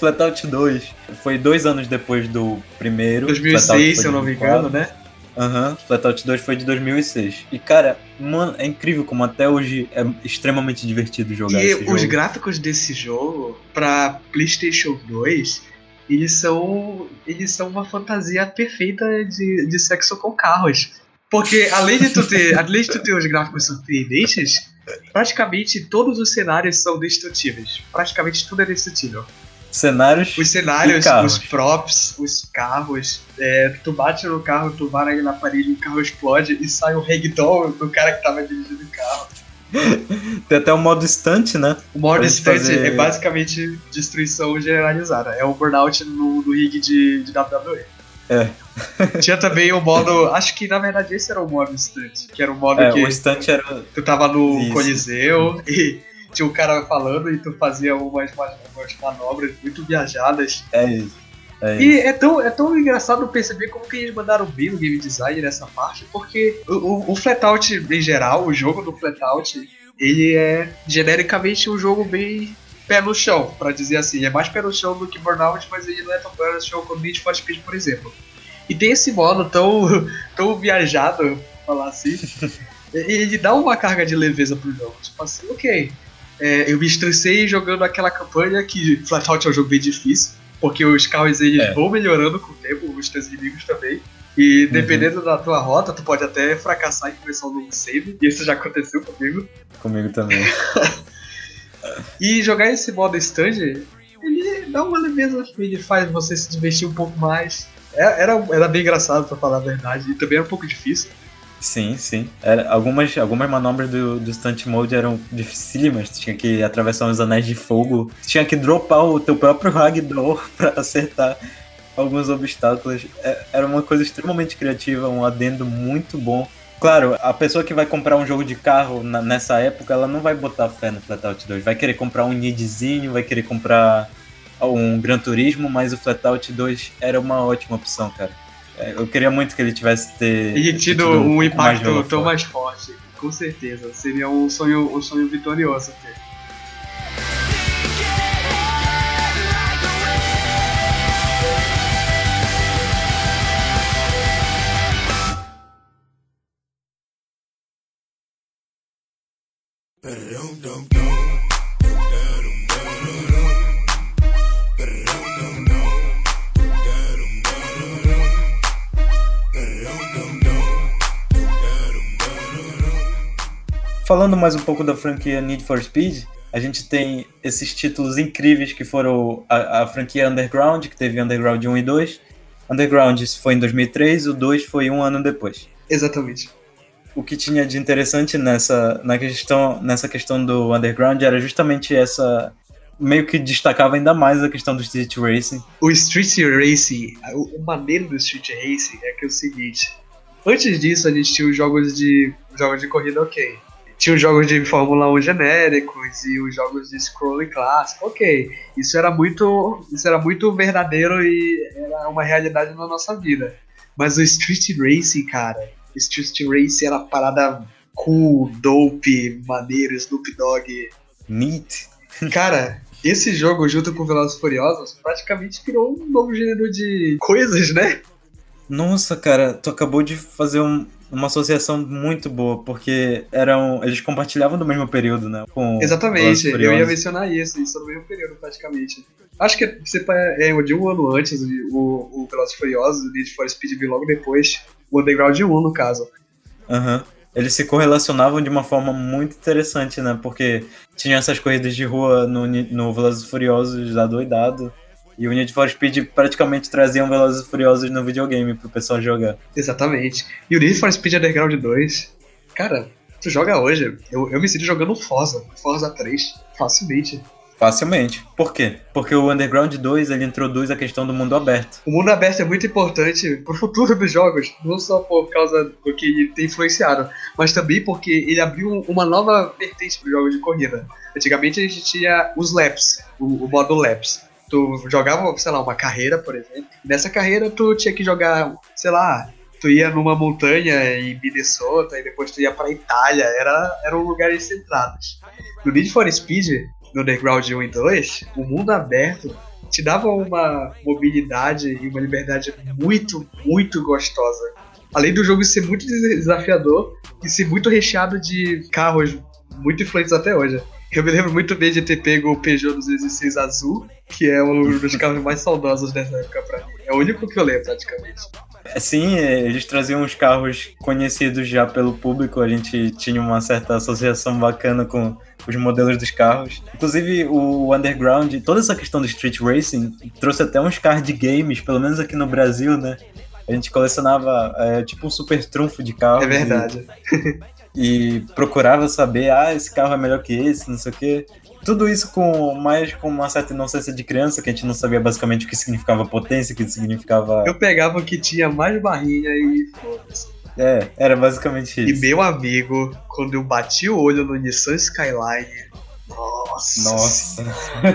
Flatout 2 foi dois anos depois do primeiro. 2006, Flatout se eu não me 2004. engano, né? Aham, Flatout 2 foi de 2006. E, cara, mano, é incrível como até hoje é extremamente divertido jogar E esse os jogo. gráficos desse jogo, pra PlayStation 2, eles são, eles são uma fantasia perfeita de, de sexo com carros. Porque além de tu ter, além de tu ter os gráficos surpreendentes, praticamente todos os cenários são destrutíveis. Praticamente tudo é destrutível. Cenários. Os cenários, os props, os carros, é, tu bate no carro, tu vara ele na parede, o carro explode e sai o ragdoll do cara que tava dirigindo o carro. Tem até o modo stunt, né? O modo stunt fazer- é basicamente destruição generalizada. É o burnout no, no rig de, de WWE. É. Tinha também o modo. Acho que na verdade esse era o modo stunt. Que era o modo É, que o stunt era. tu tava no Isso. Coliseu e tinha um cara falando e tu fazia umas, umas manobras muito viajadas. É isso. É E é tão, é tão engraçado perceber como que eles mandaram bem no game design nessa parte, porque o, o, o Flatout em geral, o jogo do Flatout, ele é genericamente um jogo bem pé no chão, pra dizer assim. É mais pé no chão do que Burnout, mas ele não é tão pé no chão como Need for Speed, por exemplo. E tem esse modo tão, tão viajado, falar assim, ele dá uma carga de leveza pro jogo. Tipo assim, ok, é, eu me estressei jogando aquela campanha que Flatout é um jogo bem difícil, porque os carros eles É. vão melhorando com o tempo, os teus inimigos também. E dependendo da tua rota, tu pode até fracassar em começar um save, e isso já aconteceu comigo. Comigo também. E jogar esse modo stand, ele dá uma leveza, ele faz você se divertir um pouco mais. É- Era, era bem engraçado, pra falar a verdade, e também era um pouco difícil. Sim, sim. Era, algumas, algumas manobras do, do stunt mode eram dificílimas. Tu tinha que atravessar uns anéis de fogo. Tu tinha que dropar o teu próprio ragdoll pra acertar alguns obstáculos. É- era uma coisa extremamente criativa, um adendo muito bom. Claro, a pessoa que vai comprar um jogo de carro na- nessa época, ela não vai botar fé no Flatout 2. Vai querer comprar um Nidzinho, vai querer comprar um Gran Turismo, mas o Flatout 2 era uma ótima opção, cara. É, Eu queria muito que ele tivesse ter E tido um mais impacto holofote. tão mais forte, com certeza. Seria um sonho, um sonho vitorioso ter. Falando mais um pouco da franquia Need for Speed, a gente tem esses títulos incríveis que foram a, a franquia Underground, que teve Underground 1 e 2. Underground foi em 2003, o 2 foi um ano depois. Exatamente. O que tinha de interessante nessa, na questão, nessa questão do Underground era justamente essa. meio que destacava ainda mais a questão do Street Racing. O Street Racing, o, o maneiro do Street Racing é que é o seguinte. Antes disso, a gente tinha os jogos de jogos de corrida, ok. Tinha os jogos de Fórmula 1 genéricos e os jogos de scrolling clássico, ok. Isso era muito, isso era muito verdadeiro e era uma realidade na nossa vida. Mas o Street Racing, cara, Street Racing era parada cool, dope, maneiro, Snoop Dogg. Neat. Cara, esse jogo, junto com Velozes Furiosos, praticamente criou um novo gênero de coisas, né? Nossa, cara, tu acabou de fazer um, uma associação muito boa, porque eram. Eles compartilhavam do mesmo período, né? Com Exatamente, eu ia mencionar isso, isso no mesmo período praticamente. Acho que você pa- é de um ano antes o, o Velozes Furiosos, o Need for Speed veio logo depois, o Underground 1 no caso. Aham. Eles se correlacionavam de uma forma muito interessante, né? Porque tinha essas corridas de rua no, no Velozes Furiosos adoidado. E o Need for Speed praticamente traziam Velozes e Furiosos no videogame pro pessoal jogar. Exatamente. E o Need for Speed Underground 2, cara, tu joga hoje, eu, eu me sinto jogando Forza, Forza 3, facilmente. Facilmente. Por quê? Porque o Underground 2 ele introduz a questão do mundo aberto. O mundo aberto é muito importante pro futuro dos jogos, não só por causa do que ele tem influenciado, mas também porque ele abriu uma nova vertente pro jogo de corrida. Antigamente a gente tinha os laps, o, o modo laps. Tu jogava, sei lá, uma carreira, por exemplo. Nessa carreira tu tinha que jogar, sei lá, tu ia numa montanha em Minnesota e depois tu ia pra Itália, era, eram lugares centrados. No Need for Speed, no Underground 1 e 2, o mundo aberto te dava uma mobilidade e uma liberdade muito, muito gostosa. Além do jogo ser muito desafiador e ser muito recheado de carros muito influentes até hoje. Eu me lembro muito bem de ter pego o Peugeot 206 azul, que é um dos carros mais saudosos dessa época pra mim. É o único que eu lembro, praticamente. Sim, eles traziam os carros conhecidos já pelo público, a gente tinha uma certa associação bacana com os modelos dos carros. Inclusive, o Underground, toda essa questão do street racing, trouxe até uns card games, pelo menos aqui no Brasil, né? A gente colecionava é, tipo um super trunfo de carros. É verdade. E, e procurava saber, ah, esse carro é melhor que esse, não sei o quê. Tudo isso com mais com uma certa inocência de criança, que a gente não sabia basicamente o que significava potência, o que significava. Eu pegava o que tinha mais barrinha e foda-se. É, era basicamente E isso. meu amigo, quando eu bati o olho no Nissan Skyline, nossa. Nossa.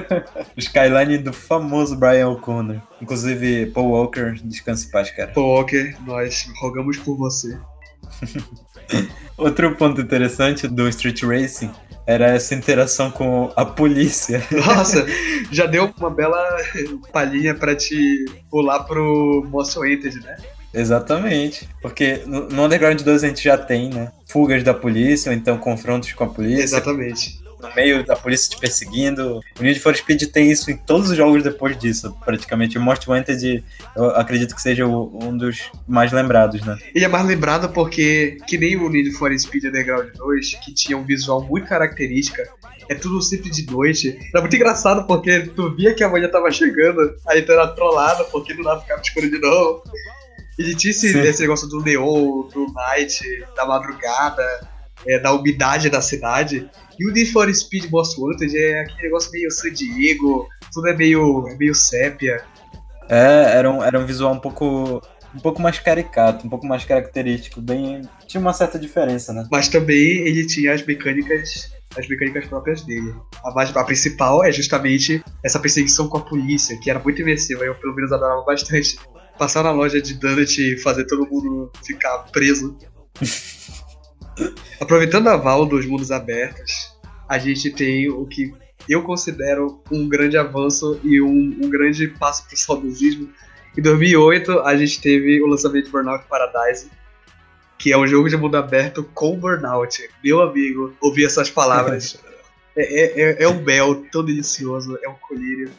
Skyline do famoso Brian O'Connor. Inclusive, Paul Walker, descanse em paz, cara. Pô, ok, nós rogamos por você. Outro ponto interessante do Street Racing era essa interação com a polícia. Nossa, já deu uma bela palhinha pra te pular pro Most Wanted, né? Exatamente. Porque no Underground 2 a gente já tem, né? Fugas da polícia, ou então confrontos com a polícia. Exatamente. No meio da polícia te perseguindo. O Need for Speed tem isso em todos os jogos depois disso, praticamente. O Most Wanted, eu acredito que seja um dos mais lembrados, né? Ele é mais lembrado porque, que nem o Need for Speed Underground 2, que tinha um visual muito característica, é tudo sempre de noite. Era muito engraçado porque tu via que a manhã tava chegando, aí tu era trollado porque não dava no escuro de novo. Ele tinha esse, esse negócio do neon, do night, da madrugada, é, da umidade da cidade. E o Need for Speed Most Wanted é aquele negócio meio San Diego, tudo é meio, é meio sépia. É, era um, era um visual um pouco. Um pouco mais caricato, um pouco mais característico, bem. Tinha uma certa diferença, né? Mas também ele tinha as mecânicas, as mecânicas próprias dele. A, mais, a principal é justamente essa perseguição com a polícia, que era muito imersiva, eu pelo menos adorava bastante. Passar na loja de donut e fazer todo mundo ficar preso. Aproveitando a val dos mundos abertos, a gente tem o que eu considero um grande avanço e um, um grande passo pro saudosismo. Em 2008, a gente teve o lançamento de Burnout Paradise, que é um jogo de mundo aberto com Burnout. Meu amigo, ouvir essas palavras é, é, é- é um mel tão delicioso, é um colírio.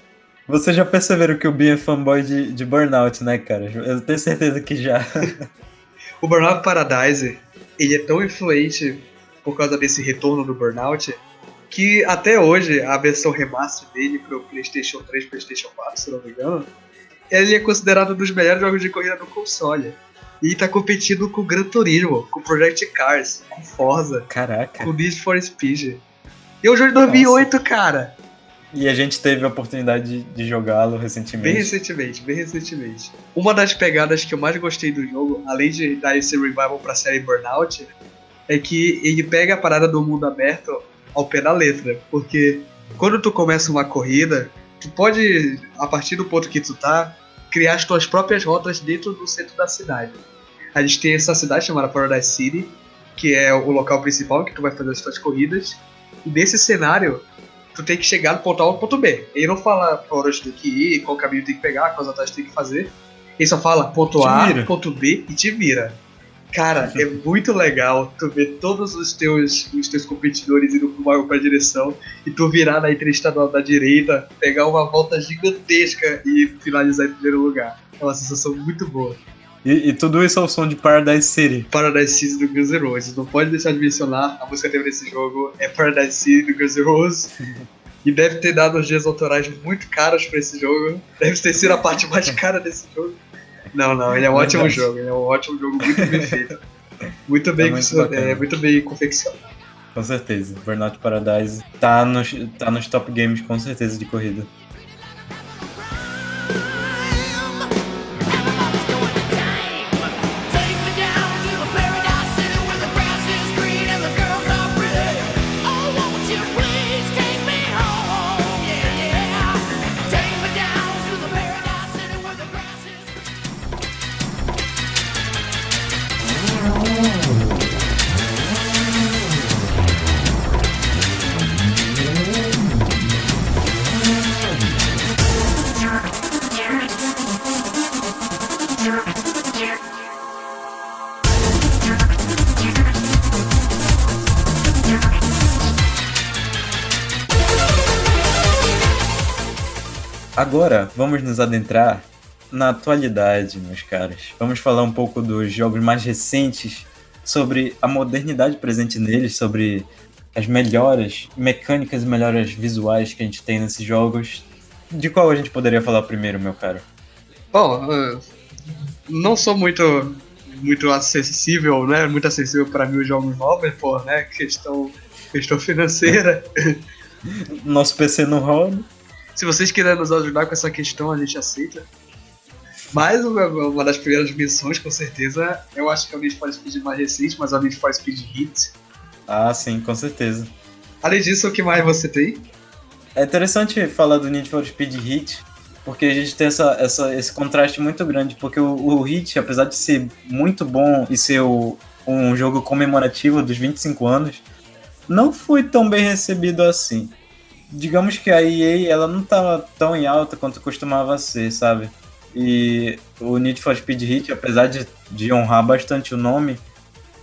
Vocês já perceberam que o Bia é fanboy de, de Burnout, né, cara? Eu tenho certeza que já. O Burnout Paradise, ele é tão influente por causa desse retorno do Burnout, que até hoje a versão remaster dele pro PlayStation 3 PlayStation 4, se não me engano, ele é considerado um dos melhores jogos de corrida do console. E tá competindo com Gran Turismo, com Project Cars, com Forza, Caraca. com Need for Speed. E é um jogo de 2008, cara. E a gente teve a oportunidade de, jogá-lo Bem recentemente. recentemente, bem recentemente. Uma das pegadas que eu mais gostei do jogo, além de dar esse revival pra série Burnout, é que ele pega a parada do mundo aberto ao pé da letra. Porque quando tu começa uma corrida, tu pode, a partir do ponto que tu tá, criar as tuas próprias rotas dentro do centro da cidade. A gente tem essa cidade chamada Paradise City, que é o local principal que tu vai fazer as tuas corridas. E nesse cenário, tu tem que chegar do ponto A ao ponto B. Ele não fala pra onde tu tem que ir, qual caminho tem que pegar, quais atalhos tem que fazer. Ele só fala ponto A, ponto B e te vira. Cara, é muito legal tu ver todos os teus, os teus competidores indo pra uma pra direção e tu virar na entreestadual da direita, pegar uma volta gigantesca e finalizar em primeiro lugar. É uma sensação muito boa. E, e tudo isso ao som de Paradise City. Paradise City do Guns N' Roses. Não pode deixar de mencionar, a música tema desse jogo é Paradise City do Guns N' Roses. E deve ter dado os dias autorais muito caros pra esse jogo. Deve ter sido a parte mais cara desse jogo. Não, não, ele é um ótimo Verdade. jogo. Ele é um ótimo jogo, muito bem feito. Muito bem, É muito é, muito bem confeccionado. Com certeza. Burnout Paradise tá nos, tá nos top games, com certeza, de corrida. Agora, vamos nos adentrar na atualidade, meus caras. Vamos falar um pouco dos jogos mais recentes, sobre a modernidade presente neles, sobre as melhoras mecânicas e melhoras visuais que a gente tem nesses jogos. De qual a gente poderia falar primeiro, meu caro? Bom, eh, não sou muito muito acessível, né? Muito acessível para mim os jogos novos, pô, né? Questão, questão financeira. Nosso PC não roda. Se vocês quiserem nos ajudar com essa questão, a gente aceita. Mas uma, uma das primeiras missões, com certeza, eu acho que é o Need for Speed mais recente, mas é o Need for Speed Hit. Ah, sim, com certeza. Além disso, o que mais você tem? É interessante falar do Need for Speed Hit, porque a gente tem essa, essa, esse contraste muito grande, porque o, o Hit, apesar de ser muito bom e ser o- um jogo comemorativo dos 25 anos, não foi tão bem recebido assim. Digamos que a EA ela não estava tão em alta quanto costumava ser, sabe? E o Need for Speed Hit, apesar de, de honrar bastante o nome,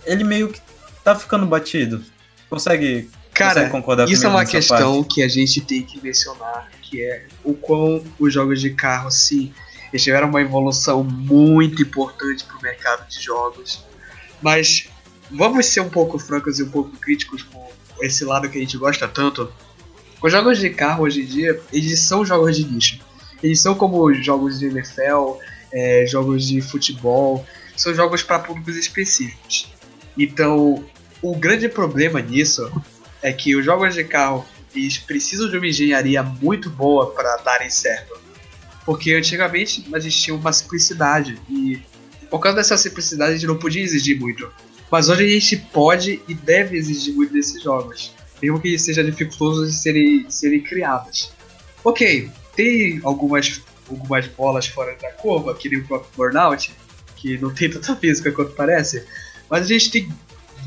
ele meio que tá ficando batido. Consegue, Cara, consegue concordar Isso é uma questão parte? que a gente tem que mencionar, que é o quão os jogos de carro, sim, eles tiveram uma evolução muito importante para o mercado de jogos. Mas vamos ser um pouco francos e um pouco críticos com esse lado que a gente gosta tanto. Os jogos de carro hoje em dia, eles são jogos de nicho. Eles são como jogos de NFL, é, jogos de futebol, são jogos para públicos específicos. Então, o grande problema nisso é que os jogos de carro eles precisam de uma engenharia muito boa para darem certo. Porque antigamente a gente tinha uma simplicidade e por causa dessa simplicidade a gente não podia exigir muito. Mas hoje a gente pode e deve exigir muito desses jogos, mesmo que seja dificultoso de serem, serem criados. Ok, tem algumas, algumas bolas fora da curva, que nem o próprio Burnout, que não tem tanta física quanto parece, mas a gente tem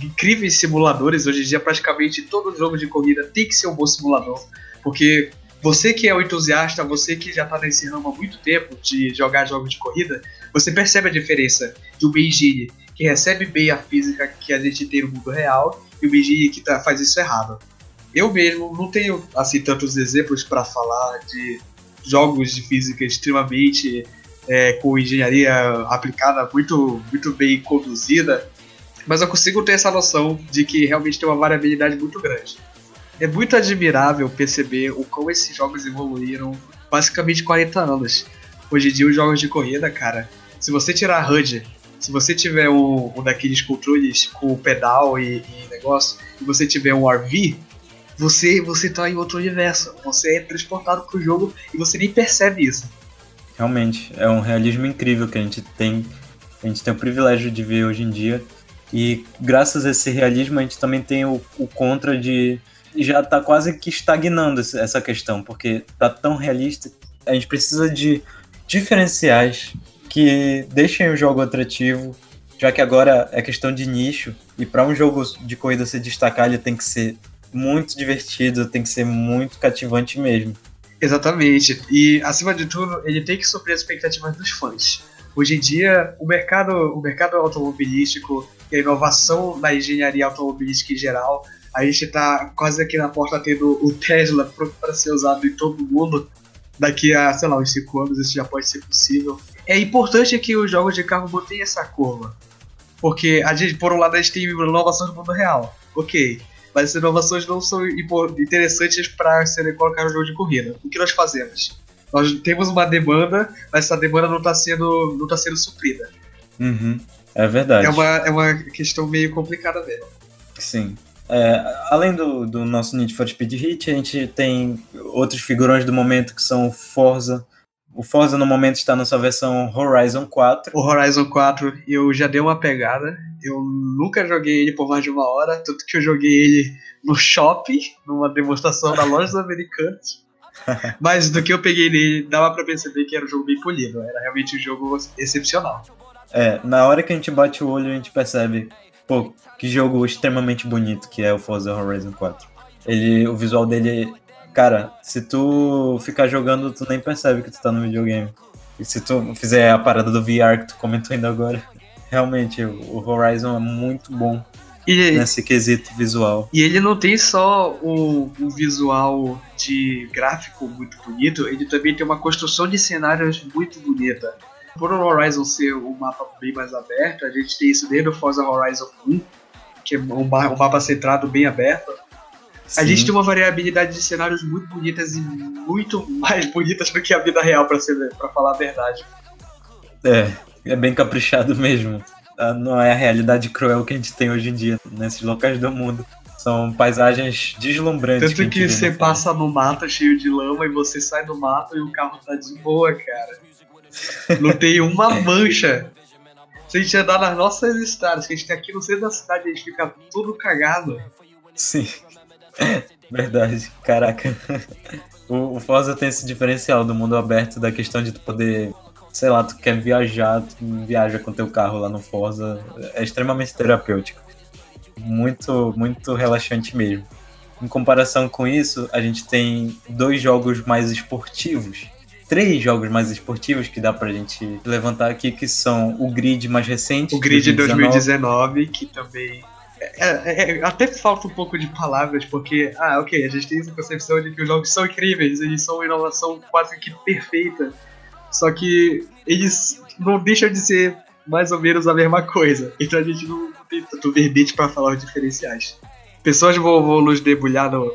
incríveis simuladores. Hoje em dia, praticamente todo jogo de corrida tem que ser um bom simulador. Porque você que é um entusiasta, você que já está nesse ramo há muito tempo de jogar jogos de corrida, você percebe a diferença de uma engine que recebe bem a física que a gente tem no mundo real e uma engine que tá, faz isso errado. Eu mesmo não tenho assim tantos exemplos para falar de jogos de física extremamente é, com engenharia aplicada muito, muito bem conduzida, mas eu consigo ter essa noção de que realmente tem uma variabilidade muito grande. É muito admirável perceber o como esses jogos evoluíram basicamente 40 anos. Hoje em dia, os jogos de corrida, cara, se você tirar a HUD, se você tiver um, um daqueles controles com pedal e, e negócio, e você tiver um RV, você, você tá em outro universo. Você é transportado pro jogo e você nem percebe isso. Realmente, é um realismo incrível que a gente tem, a gente tem o privilégio de ver hoje em dia. E graças a esse realismo a gente também tem o, o contra de já tá quase que estagnando essa questão, porque tá tão realista. A gente precisa de diferenciais que deixem o jogo atrativo, já que agora é questão de nicho e para um jogo de corrida se destacar, ele tem que ser muito divertido, tem que ser muito cativante mesmo. Exatamente. E, acima de tudo, ele tem que suprir as expectativas dos fãs. Hoje em dia, o mercado, o mercado automobilístico e a inovação na engenharia automobilística em geral, a gente está quase aqui na porta tendo o Tesla pronto para ser usado em todo mundo. Daqui a, sei lá, uns 5 anos isso já pode ser possível. É importante que os jogos de carro mantenham essa curva. Porque, a gente, por um lado, a gente tem inovações no mundo real. Ok. Mas essas inovações não são interessantes para serem colocadas no jogo de corrida. O que nós fazemos? Nós temos uma demanda, mas essa demanda não está sendo, não tá sendo suprida. Uhum. É verdade. É uma, é uma questão meio complicada mesmo. Sim. É, além do, do nosso Need for Speed Hit, a gente tem outros figurões do momento que são Forza. O Forza no momento está na sua versão Horizon 4. O Horizon 4 eu já dei uma pegada. Eu nunca joguei ele por mais de uma hora, tanto que eu joguei ele no shopping, numa demonstração da lojas americanas. Mas do que eu peguei nele, dava pra perceber que era um jogo bem polido. Era realmente um jogo excepcional. É, na hora que a gente bate o olho, a gente percebe, pô, que jogo extremamente bonito que é o Forza Horizon 4. Ele, o visual dele, cara, se tu ficar jogando, tu nem percebe que tu tá no videogame. E se tu fizer a parada do VR que tu comentou ainda agora, realmente, o Horizon é muito bom E, nesse quesito visual. e ele não tem só um, um visual de gráfico muito bonito, ele também tem uma construção de cenários muito bonita. Por o Horizon ser um mapa bem mais aberto, a gente tem isso desde o Forza Horizon 1, que é um, um mapa centrado bem aberto. A Sim. gente tem uma variabilidade de cenários muito bonitas e muito mais bonitas do que a vida real, pra, ser, pra falar a verdade. É, é bem caprichado mesmo. Ah, Não é a realidade cruel que a gente tem hoje em dia nesses locais do mundo. São paisagens deslumbrantes. Tanto a gente que vê você passa no mato cheio de lama e você sai do mato e o carro tá de boa, cara. Não tem uma mancha. Se a gente andar nas nossas estradas, que a gente tem aqui no centro da cidade, a gente fica tudo cagado. Sim. Verdade, caraca. O, o Forza tem esse diferencial do mundo aberto da questão de tu poder, sei lá, tu quer viajar, tu viaja com teu carro lá no Forza. É extremamente terapêutico. Muito, muito relaxante mesmo. Em comparação com isso, a gente tem dois jogos mais esportivos. Três jogos mais esportivos que dá pra gente levantar aqui, que são o Grid mais recente. O grid 2019. 2019, que também. É, é, é, até falta um pouco de palavras, porque, ah, ok, a gente tem essa concepção de que os jogos são incríveis, eles são uma inovação quase que perfeita. Só que eles não deixam de ser mais ou menos a mesma coisa. Então a gente não tem tanto verbete para falar os diferenciais. Pessoas vão, vão nos debulhar no-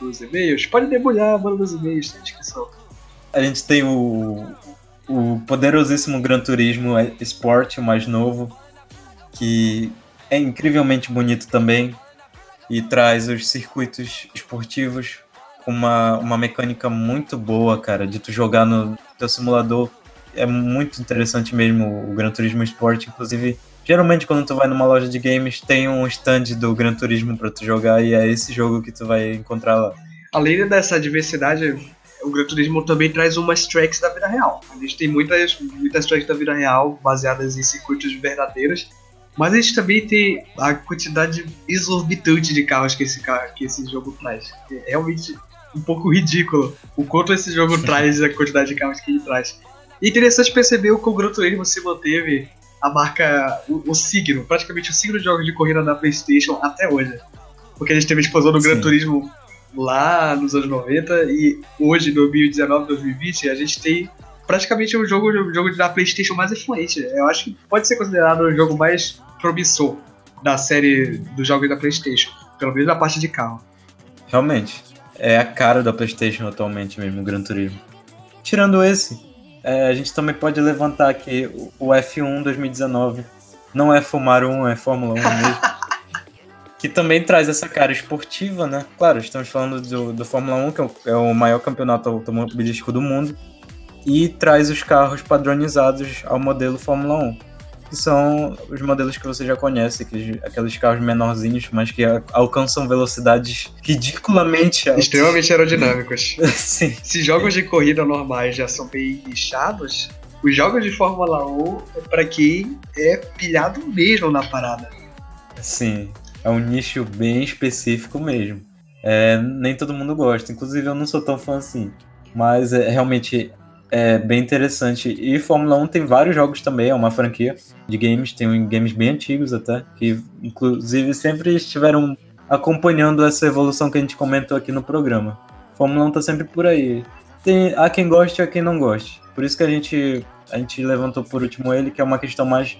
nos e-mails? Pode debulhar, manda nos e-mails, tem descrição. A gente tem o, o poderosíssimo Gran Turismo Sport, o mais novo, que é incrivelmente bonito também e traz os circuitos esportivos com uma, uma mecânica muito boa, cara, de tu jogar no teu simulador. É muito interessante mesmo o Gran Turismo Sport, inclusive. Geralmente quando tu vai numa loja de games tem um stand do Gran Turismo pra tu jogar e é esse jogo que tu vai encontrar lá. Além dessa diversidade, o Gran Turismo também traz umas tracks da vida real. A gente tem muitas, muitas tracks da vida real baseadas em circuitos verdadeiros, mas a gente também tem a quantidade exorbitante de carros que esse, carro, que esse jogo traz. É realmente um pouco ridículo o quanto esse jogo traz, a quantidade de carros que ele traz. E interessante perceber que o Gran Turismo se manteve a marca, o, o signo, praticamente o signo de jogos de corrida da PlayStation até hoje. Porque a gente teve a explosão do Gran Sim. Turismo lá nos anos 90 e hoje, 2019, 2020, a gente tem praticamente um jogo, um jogo da PlayStation mais influente. Eu acho que pode ser considerado o jogo mais promissor da série dos jogos da PlayStation, pelo menos na parte de carro. Realmente. É a cara da PlayStation atualmente mesmo, o Gran Turismo. Tirando esse, é, a gente também pode levantar aqui o- o F1 2019. Não é Fumar 1, é Fórmula 1 mesmo. que também traz essa cara esportiva, né? Claro, estamos falando do, do Fórmula 1, que é o, é o maior campeonato automobilístico do mundo. E traz os carros padronizados ao modelo Fórmula 1. Que são os modelos que você já conhece, aqueles, aqueles carros menorzinhos, mas que alcançam velocidades ridiculamente altas. Extremamente aerodinâmicos. Sim. Se jogos de corrida normais já são bem nichados, os jogos de Fórmula 1 é pra quem é pilhado mesmo na parada. Sim, é um nicho bem específico mesmo. É, nem todo mundo gosta, inclusive eu não sou tão fã assim. Mas é, realmente é bem interessante. E Fórmula 1 tem vários jogos também, é uma franquia de games, tem games bem antigos até, que inclusive sempre estiveram acompanhando essa evolução que a gente comentou aqui no programa. Fórmula 1 tá sempre por aí. Tem, há quem goste e há quem não goste. Por isso que a gente, a gente levantou por último ele, que é uma questão mais.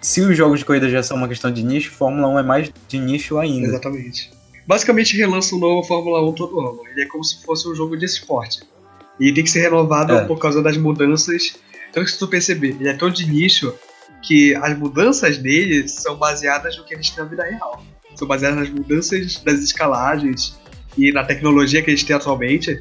Se os jogos de corrida já são uma questão de nicho, Fórmula 1 é mais de nicho ainda. Exatamente. Basicamente relança um novo Fórmula 1 todo ano. Ele é como se fosse um jogo de esporte. E tem que ser renovado É. por causa das mudanças. Então, se tu perceber, ele é tão de nicho que as mudanças dele são baseadas no que a gente tem na vida real. São baseadas nas mudanças das escalagens e na tecnologia que a gente tem atualmente.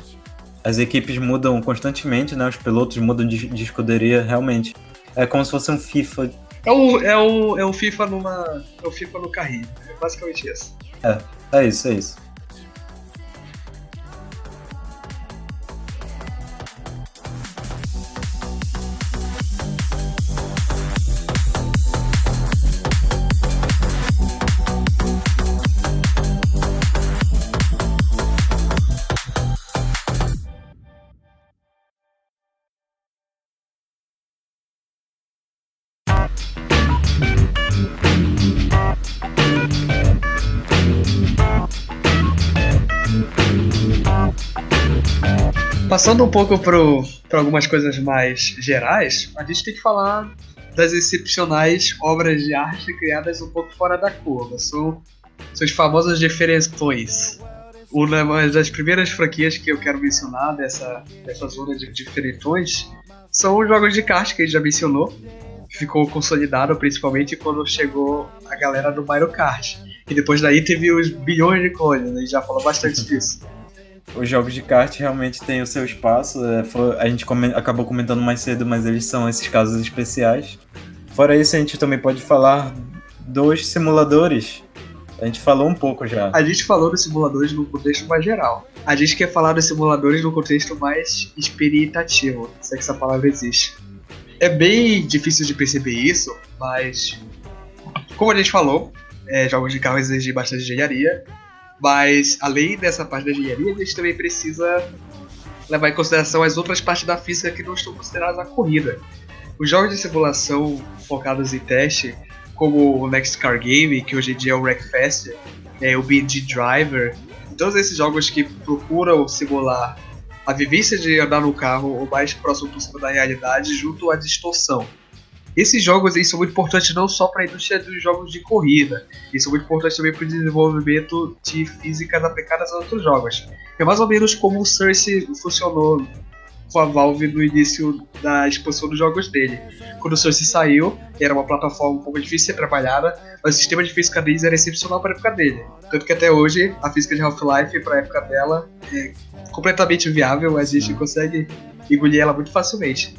As equipes mudam constantemente, né? Os pilotos mudam de, de escuderia, realmente. É como se fosse um FIFA. É o, é o, é o FIFA numa. É o FIFA no carrinho. É basicamente isso. É isso, é isso. Passando um pouco para algumas coisas mais gerais, a gente tem que falar das excepcionais obras de arte criadas um pouco fora da curva. São, são as famosas diferentões. Uma das primeiras franquias que eu quero mencionar dessa, dessa zona de diferentões são os jogos de kart que a gente já mencionou. Ficou consolidado principalmente quando chegou a galera do Mario Kart. E depois daí teve os bilhões de clones, a gente já falou bastante disso. Os jogos de kart realmente têm o seu espaço. é, foi- a gente come- acabou comentando mais cedo, mas eles são esses casos especiais. Fora isso, a gente também pode falar dos simuladores. A gente falou um pouco já. A gente falou dos simuladores no contexto mais geral. A gente quer falar dos simuladores no contexto mais experimentativo, se é que essa palavra existe. É bem difícil de perceber isso, mas como a gente falou, é, jogos de carro exigem bastante engenharia, mas além dessa parte da engenharia, a gente também precisa levar em consideração as outras partes da física que não estão consideradas na corrida. Os jogos de simulação focados em teste, como o Next Car Game, que hoje em dia é o Wreckfest, é, o BD Driver, todos esses jogos que procuram simular a vivência de andar no carro o mais próximo possível da realidade junto à distorção. Esses jogos eles são muito importantes não só para a indústria dos jogos de corrida, eles são muito importantes também para o desenvolvimento de físicas aplicadas a outros jogos. É mais ou menos como o Source funcionou com a Valve no início da expansão dos jogos dele. Quando o Source saiu, era uma plataforma um pouco difícil de ser trabalhada, mas o sistema de física deles era excepcional para a época dele. Tanto que até hoje, a física de Half-Life, para a época dela, é completamente viável, a gente consegue engolir ela muito facilmente.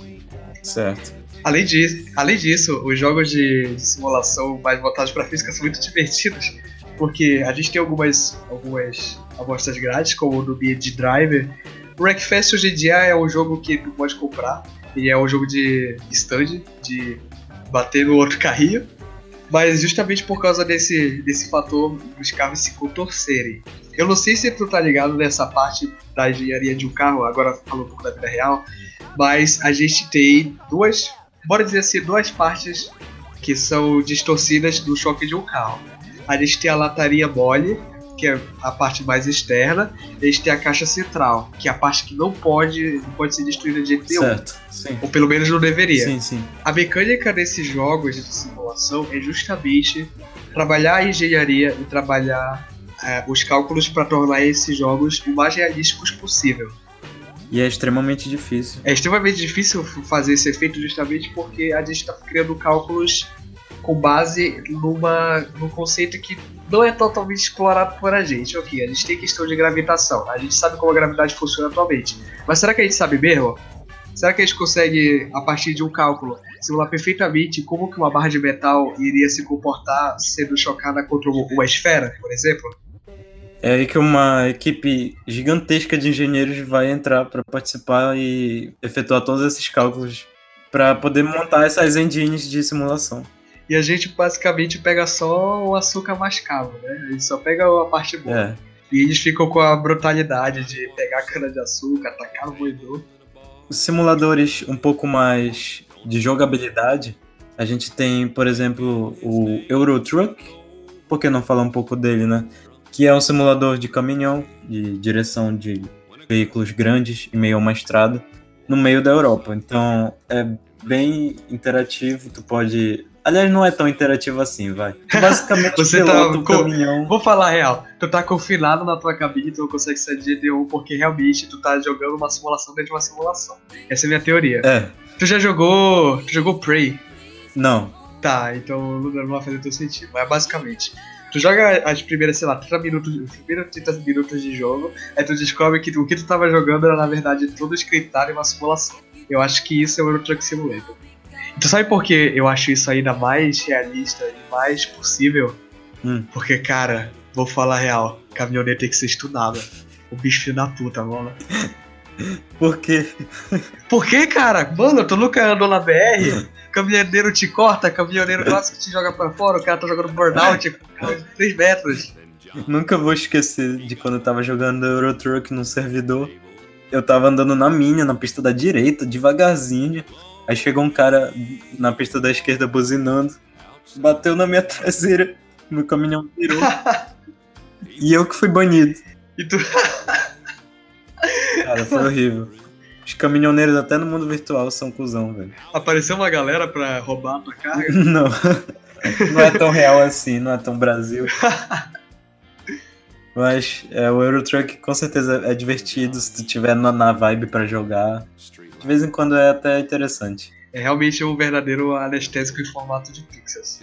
Certo. Além disso, além disso os jogos de, simulação mais voltados para física são muito divertidos, porque a gente tem algumas, algumas amostras grátis, como o do Beat Driver. O Wreckfest hoje em dia é um jogo que não pode comprar, e é um jogo de stand, de bater no outro carrinho, mas justamente por causa desse, desse fator dos carros se contorcerem. Eu não sei se tu tá ligado nessa parte da engenharia de um carro, agora falando um pouco da vida real, mas a gente tem duas, bora dizer assim, duas partes que são distorcidas do choque de um carro. A gente tem a lataria mole, que é a parte mais externa, e a gente tem a caixa central, que é a parte que não pode, não pode ser destruída de jeito nenhum. Certo. Sim. Ou pelo menos não deveria. Sim, sim. A mecânica desses jogos de simulação é justamente trabalhar a engenharia e trabalhar é, os cálculos para tornar esses jogos o mais realísticos possível. E é extremamente difícil. É extremamente difícil fazer esse efeito justamente porque a gente está criando cálculos com base numa, num conceito que não é totalmente explorado por a gente. Ok, a gente tem questão de gravitação, a gente sabe como a gravidade funciona atualmente. Mas será que a gente sabe mesmo? Será que a gente consegue, a partir de um cálculo, simular perfeitamente como que uma barra de metal iria se comportar sendo chocada contra uma esfera, por exemplo? É aí que uma equipe gigantesca de engenheiros vai entrar para participar e efetuar todos esses cálculos para poder montar essas engines de simulação. E a gente basicamente pega só o açúcar mascavo, né? A gente só pega a parte boa. É. E eles ficam com a brutalidade de pegar a cana de açúcar, tacar no moedor. Os simuladores um pouco mais de jogabilidade, a gente tem, por exemplo, o Euro Truck, por que não falar um pouco dele, né? Que é um simulador de caminhão, de direção de veículos grandes em meio a uma estrada, no meio da Europa. Então é bem interativo, tu pode. Aliás, não é tão interativo assim, vai. Tu basicamente Você tá com- caminhão. Vou falar a real, tu tá confinado na tua cabine, tu não consegue sair de GT1 porque realmente tu tá jogando uma simulação dentro de uma simulação. Essa é a minha teoria. É, Tu já jogou. Tu jogou Prey? não. Tá, então não vai fazer teu sentido. Mas basicamente, tu joga as primeiras, sei lá, 30 minutos, os primeiros 30 minutos de jogo, aí tu descobre que o que tu tava jogando era na verdade tudo scriptado em uma simulação. Eu acho que isso é o Euro Truck Simulator. E tu sabe por que eu acho isso ainda mais realista e mais possível? Hum. Porque, cara, vou falar real, caminhoneiro tem que ser estudado. O bicho filho da puta, mano. Porque Por que, cara? Mano, tu nunca andou na BR? Caminhoneiro te corta, caminhoneiro clássico te joga pra fora, o cara tá jogando burnout de 3 metros. nunca vou esquecer de quando eu tava jogando Euro Truck num servidor. Eu tava andando na minha, na pista da direita, devagarzinho. Aí chegou um cara na pista da esquerda buzinando, bateu na minha traseira, meu caminhão virou. e eu que fui banido. E tu. Cara, foi horrível. Os caminhoneiros até no mundo virtual são cuzão, velho. Apareceu uma galera pra roubar a tua carga. Não. Não é tão real assim, não é tão Brasil. Mas é, o Euro Truck com certeza é divertido se tu tiver na, na vibe pra jogar. De vez em quando é até interessante. É realmente um verdadeiro anestésico em formato de pixels.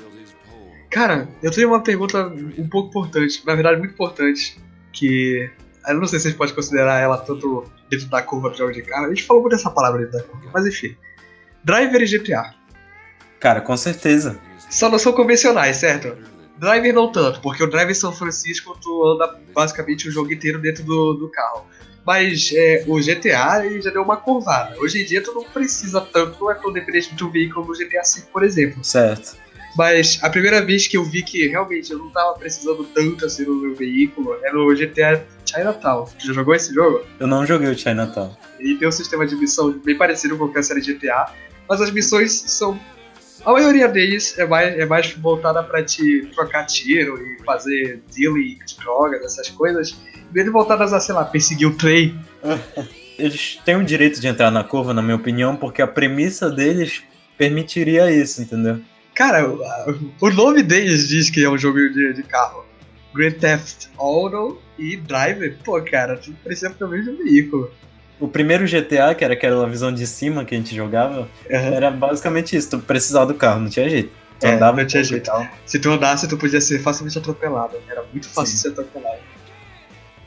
Cara, eu tenho uma pergunta um pouco importante, na verdade muito importante, que eu não sei se a gente pode considerar ela tanto dentro da curva do jogo de carro. A gente falou muito dessa palavra dentro da curva, mas enfim. Driver e GTA. Cara, com certeza. Só não são convencionais, certo? Driver não tanto, porque o Driver São Francisco tu anda basicamente o jogo inteiro dentro do, do carro. Mas é, o GTA ele já deu uma curvada. Hoje em dia tu não precisa tanto, não é tão dependente do veículo no GTA V, por exemplo. Certo. Mas a primeira vez que eu vi que realmente eu não tava precisando tanto assim no meu veículo é no GTA Chinatown. Tu já jogou esse jogo? Eu não joguei o Chinatown. Ele tem um sistema de missão bem parecido com a série GTA, mas as missões são. A maioria deles é mais, é mais voltada pra te trocar tiro e fazer dealing de drogas, essas coisas. Bem voltadas a, sei lá, perseguir o trem. Eles têm o direito de entrar na curva, na minha opinião, porque a premissa deles permitiria isso, entendeu? Cara, o- nome deles diz que é um jogo de, de carro. Grand Theft Auto e Driver. Pô, cara, tu precisa pelo menos de um veículo. O primeiro GTA, que era aquela visão de cima que a gente jogava, Aham. era basicamente isso. Tu precisava do carro, não tinha jeito. Tu É, andava não tinha jeito. Se tu andasse, tu podia ser facilmente atropelado. Era muito fácil Sim. ser atropelado.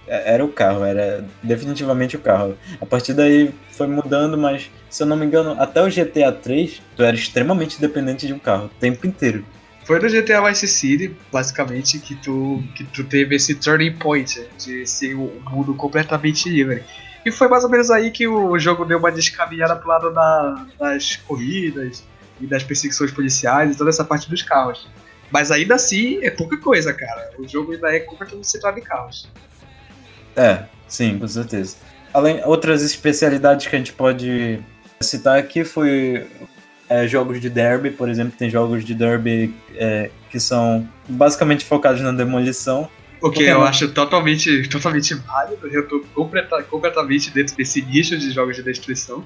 É- Era o carro, era definitivamente o carro. A partir daí foi mudando, mas se eu não me engano, até o GTA 3, tu era extremamente dependente de um carro, o tempo inteiro. Foi no GTA Vice City, basicamente, que tu, que tu teve esse turning point de ser um mundo completamente livre. E foi mais ou menos aí que o jogo deu uma descaminhada pro lado da- das corridas e das perseguições policiais e toda essa parte dos carros. Mas ainda assim é pouca coisa, cara. O jogo ainda é completamente centrado em carros. É, sim, com certeza. Além outras especialidades que a gente pode citar aqui foi é, jogos de derby, por exemplo, tem jogos de derby é, que são basicamente focados na demolição. O que eu não- acho totalmente, totalmente válido. Eu tô completa- completamente dentro desse nicho de jogos de destruição.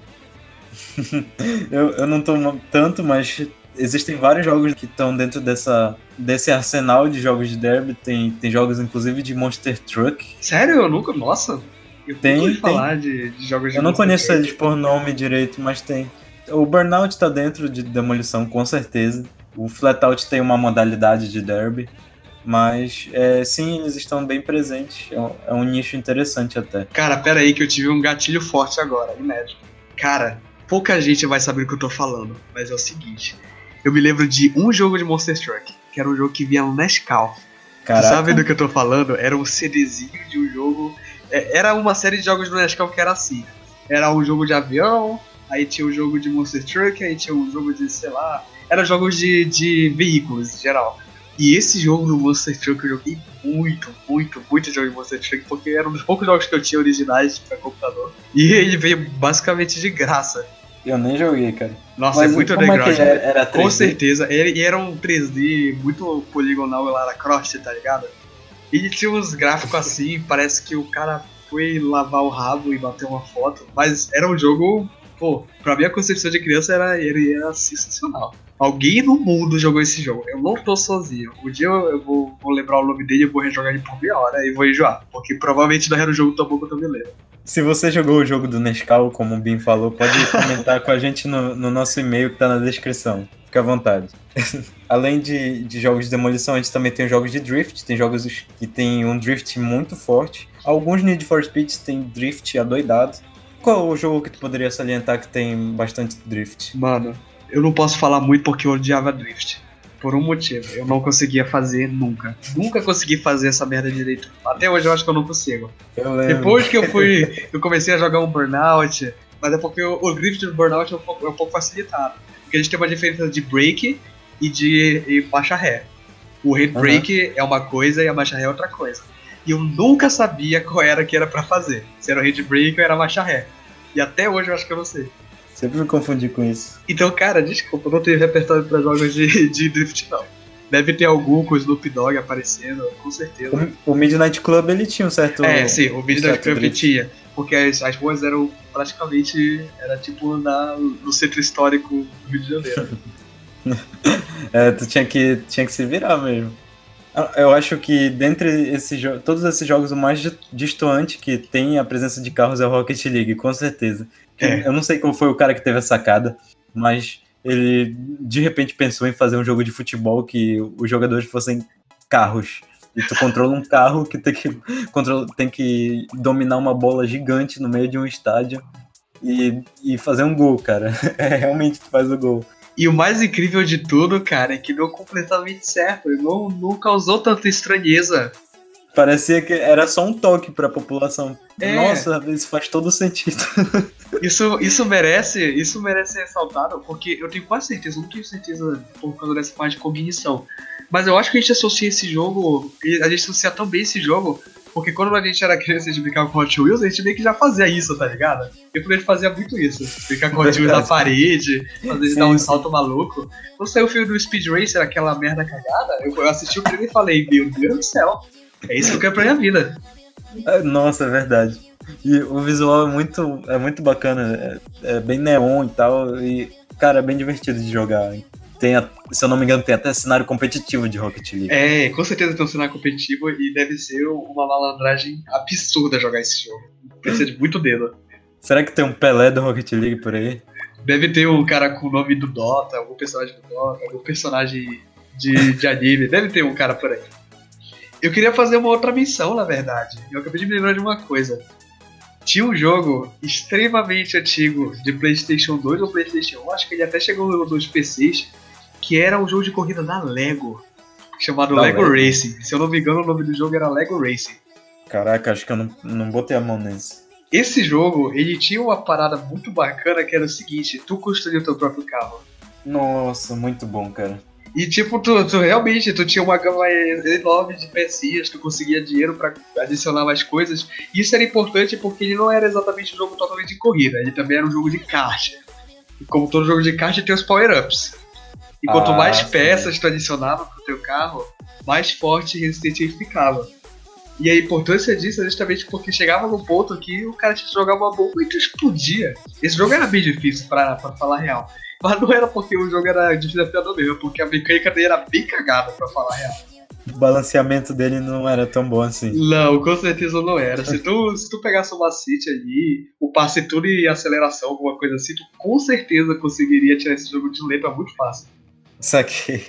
Eu, eu não tô tanto, mas existem vários jogos que estão dentro dessa, desse arsenal de jogos de derby. Tem, tem jogos, inclusive, de Monster Truck. Sério? Eu nunca. Nossa! Eu Tem, tem. falar de, de jogos de Eu não conheço eles por nome direito, mas tem. O Burnout tá dentro de demolição, com certeza. O Flatout tem uma modalidade de derby. Mas é, sim, eles estão bem presentes. É um, é um nicho interessante até. Cara, pera aí que eu tive um gatilho forte agora, inédito. Cara, pouca gente vai saber o que eu tô falando, mas é o seguinte. Eu me lembro de um jogo de Monster Truck, que era um jogo que vinha no Nescau. Caraca, sabe do que eu tô falando? Era um CDzinho de um jogo. é, Era uma série de jogos do Nescau que era assim. Era um jogo de avião, aí tinha um jogo de Monster Truck, aí tinha um jogo de, sei lá. Era jogos de, de veículos em geral. E esse jogo do Monster Truck eu joguei muito, muito, muito jogo de Monster Truck, porque era um dos poucos jogos que eu tinha originais pra computador. E ele veio basicamente de graça. Eu nem joguei, cara. Nossa, Mas é muito como é que underground. era? Era Com 3D? certeza. Ele, e era um 3D muito poligonal e Lara Croft, tá ligado? E tinha uns gráficos assim, parece que o cara foi lavar o rabo e bater uma foto. Mas era um jogo, pô, pra minha concepção de criança era, ele era sensacional. Alguém no mundo jogou esse jogo. Eu não tô sozinho. Um dia eu, eu vou, vou lembrar o nome dele, eu vou rejogar ele por meia hora e vou enjoar. Porque provavelmente não era um jogo tão bom quanto eu me lembro. Se você jogou o jogo do Nescau, como o Bim falou, pode comentar com a gente no, no nosso e-mail que tá na descrição. Fica à vontade. Além de, de jogos de demolição, a gente também tem os jogos de drift. Tem jogos que tem um drift muito forte. Alguns Need for Speeds tem drift adoidado. Qual o jogo que tu poderia salientar que tem bastante drift? Mano, eu não posso falar muito porque eu odiava Drift. Por um motivo. Eu não conseguia fazer nunca. Nunca consegui fazer essa merda direito. Até hoje eu acho que eu não consigo. Eu. Depois que eu fui. Eu comecei a jogar um Burnout. Mas é porque o, o drift do Burnout é um, pouco, é um pouco facilitado. Porque a gente tem uma diferença de break e de e marcha ré. O handbrake é uma coisa e a marcha ré é outra coisa. E eu nunca sabia qual era que era pra fazer. Se era o handbrake ou era a marcha ré. E até hoje eu acho que eu não sei. Sempre me confundi com isso. Então, cara, desculpa, eu não tenho repertório pra jogos de, de drift, não. Deve ter algum com o Snoop Dogg aparecendo, com certeza. O, o Midnight Club ele tinha um certo. é, sim, o certo Club drift. tinha. Porque as, as ruas eram praticamente. Era tipo na, no centro histórico do Rio de Janeiro. É, tu tinha que, tinha que se virar mesmo. Ah, Eu acho que dentre esses todos esses jogos, o mais di- distoante que tem a presença de carros é o Rocket League, com certeza. É. Eu não sei qual foi o cara que teve a sacada, mas ele de repente pensou em fazer um jogo de futebol que os jogadores fossem carros. E tu controla um carro que tem que, controla, tem que dominar uma bola gigante no meio de um estádio e, e fazer um gol, cara. É, realmente tu faz o gol. E o mais incrível de tudo, cara, é que deu completamente certo. Não, não causou tanta estranheza. Parecia que era só um toque pra população. É. Nossa, isso faz todo sentido. Isso, isso merece, isso merece ser ressaltado, porque eu tenho quase certeza, não tenho certeza por causa dessa parte de cognição. Mas eu acho que a gente associa esse jogo, e a gente associa tão bem esse jogo, porque quando a gente era criança e a gente brincava com Hot Wheels, a gente meio que já fazia isso, tá ligado? Eu por exemplo, fazia muito isso. Brincar com Hot Wheels na parede, fazer Sim, dar um salto maluco. Quando saiu o filme do Speed Racer, aquela merda cagada, eu, eu assisti o filme e falei, meu Deus do céu, é isso que eu quero pra minha vida. É, Nossa, é verdade. E o visual é muito, é muito bacana. É, é bem neon e tal. E, cara, é bem divertido de jogar. Tem, a- se eu não me engano, tem até cenário competitivo de Rocket League. É, com certeza tem um cenário competitivo e deve ser uma malandragem absurda jogar esse jogo. Precisa de muito dedo. Será que tem um Pelé do Rocket League por aí? Deve ter um cara com o nome do Dota, algum personagem do Dota, algum personagem de, de anime. Deve ter um cara por aí. Eu queria fazer uma outra menção, na verdade. Eu acabei de me lembrar de uma coisa. Tinha um jogo extremamente antigo de PlayStation 2 ou PlayStation 1, acho que ele até chegou nos PCs, que era um jogo de corrida da Lego, chamado Da Lego, Lego. Racing. Se eu não me engano, o nome do jogo era Lego Racing. Caraca, acho que eu não, não botei a mão nesse. Esse jogo, ele tinha uma parada muito bacana que era o seguinte, tu construía o teu próprio carro. Nossa, muito bom, cara. E tipo, tu, tu realmente, tu tinha uma gama enorme de pecinhas, tu conseguia dinheiro pra adicionar mais coisas. Isso era importante porque ele não era exatamente um jogo totalmente de corrida, ele também era um jogo de kart. E como todo jogo de kart tem os power-ups. E quanto Ah, mais sim. peças tu adicionava pro teu carro, mais forte e resistente ele ficava. E a importância disso é justamente porque chegava num ponto que o cara tinha que jogar uma bomba e tu explodia. Esse jogo era bem difícil, pra, pra falar a real. Mas não era porque o jogo era desafiador mesmo, porque a mecânica dele era bem cagada, pra falar a real. O balanceamento dele não era tão bom assim. Não, com certeza não era. Se tu, se tu pegasse o macete ali, o passe tudo e aceleração, alguma coisa assim, tu com certeza conseguiria tirar esse jogo de letra muito fácil. Saquei.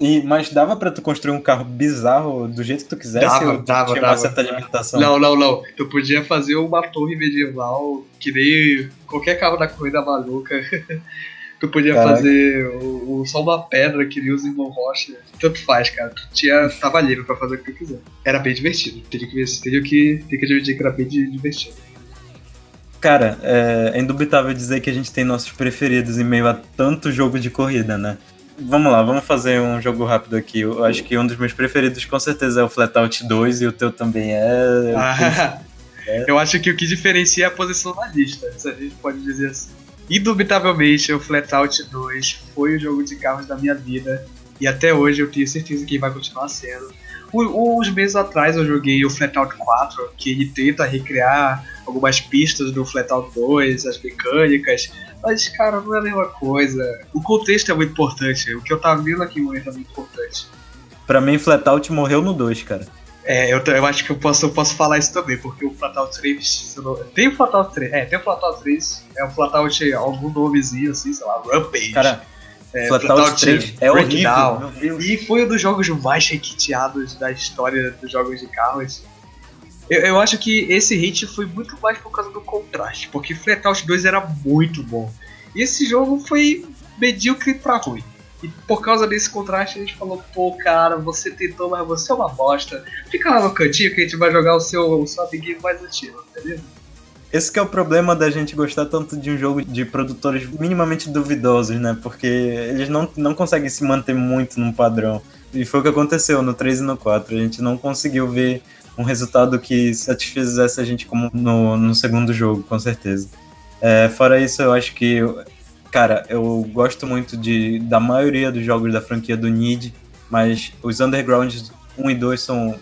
E, mas dava pra tu construir um carro bizarro do jeito que tu quisesse? Dava, dava, tinha dava. uma certa limitação? Não, não, não. Tu podia fazer uma torre medieval, que nem qualquer carro da corrida maluca. tu podia Caraca. fazer o, o- só uma pedra que nem os irmãos Rocha. Tanto faz, cara. Tu tinha, tava livre pra fazer o que tu quiser. Era bem divertido. Teria que, teria que, teria que admitir que era bem di- divertido. Cara, é, é indubitável dizer que a gente tem nossos preferidos em meio a tanto jogo de corrida, né? vamos lá, vamos fazer um jogo rápido aqui. Eu acho que um dos meus preferidos com certeza é o Flatout 2 e o teu também é. Ah, eu acho que o que diferencia é a posição na lista, se a gente pode dizer assim. Indubitavelmente, o Flatout 2 foi o jogo de carros da minha vida e até hoje eu tenho certeza que vai continuar sendo. Uns meses atrás eu joguei o Flatout 4, que ele tenta recriar algumas pistas do Flatout 2, as mecânicas, mas cara, não é a mesma coisa. O contexto é muito importante, o que eu tava vendo aqui no momento é muito importante. Pra mim, Flatout morreu no 2, cara. É, eu, eu acho que eu posso, eu posso falar isso também, porque o Flatout 3. se eu não- Tem o Flatout 3, é, tem o Flatout 3, é um Flatout, algum nomezinho assim, sei lá, Rampage. Cara, é, Flatout 3 é horrível. Deus. E foi um dos jogos mais requiteados da história dos jogos de carros. Eu, eu acho que esse hit foi muito mais por causa do contraste, porque Flatout 2 era muito bom. E esse jogo foi medíocre pra ruim. E por causa desse contraste a gente falou, pô cara, você tentou, mas você é uma bosta. Fica lá no cantinho que a gente vai jogar o seu, o seu amiguinho mais antigo, beleza? Esse que é o problema da gente gostar tanto de um jogo de produtores minimamente duvidosos, né? Porque eles não, não conseguem se manter muito num padrão. E foi o que aconteceu no 3 e no 4. A gente não conseguiu ver um resultado que satisfizesse a gente como no, no segundo jogo, com certeza. É, fora isso, eu acho que. Cara, eu gosto muito de, da maioria dos jogos da franquia do Need, mas os Undergrounds 1 e 2 são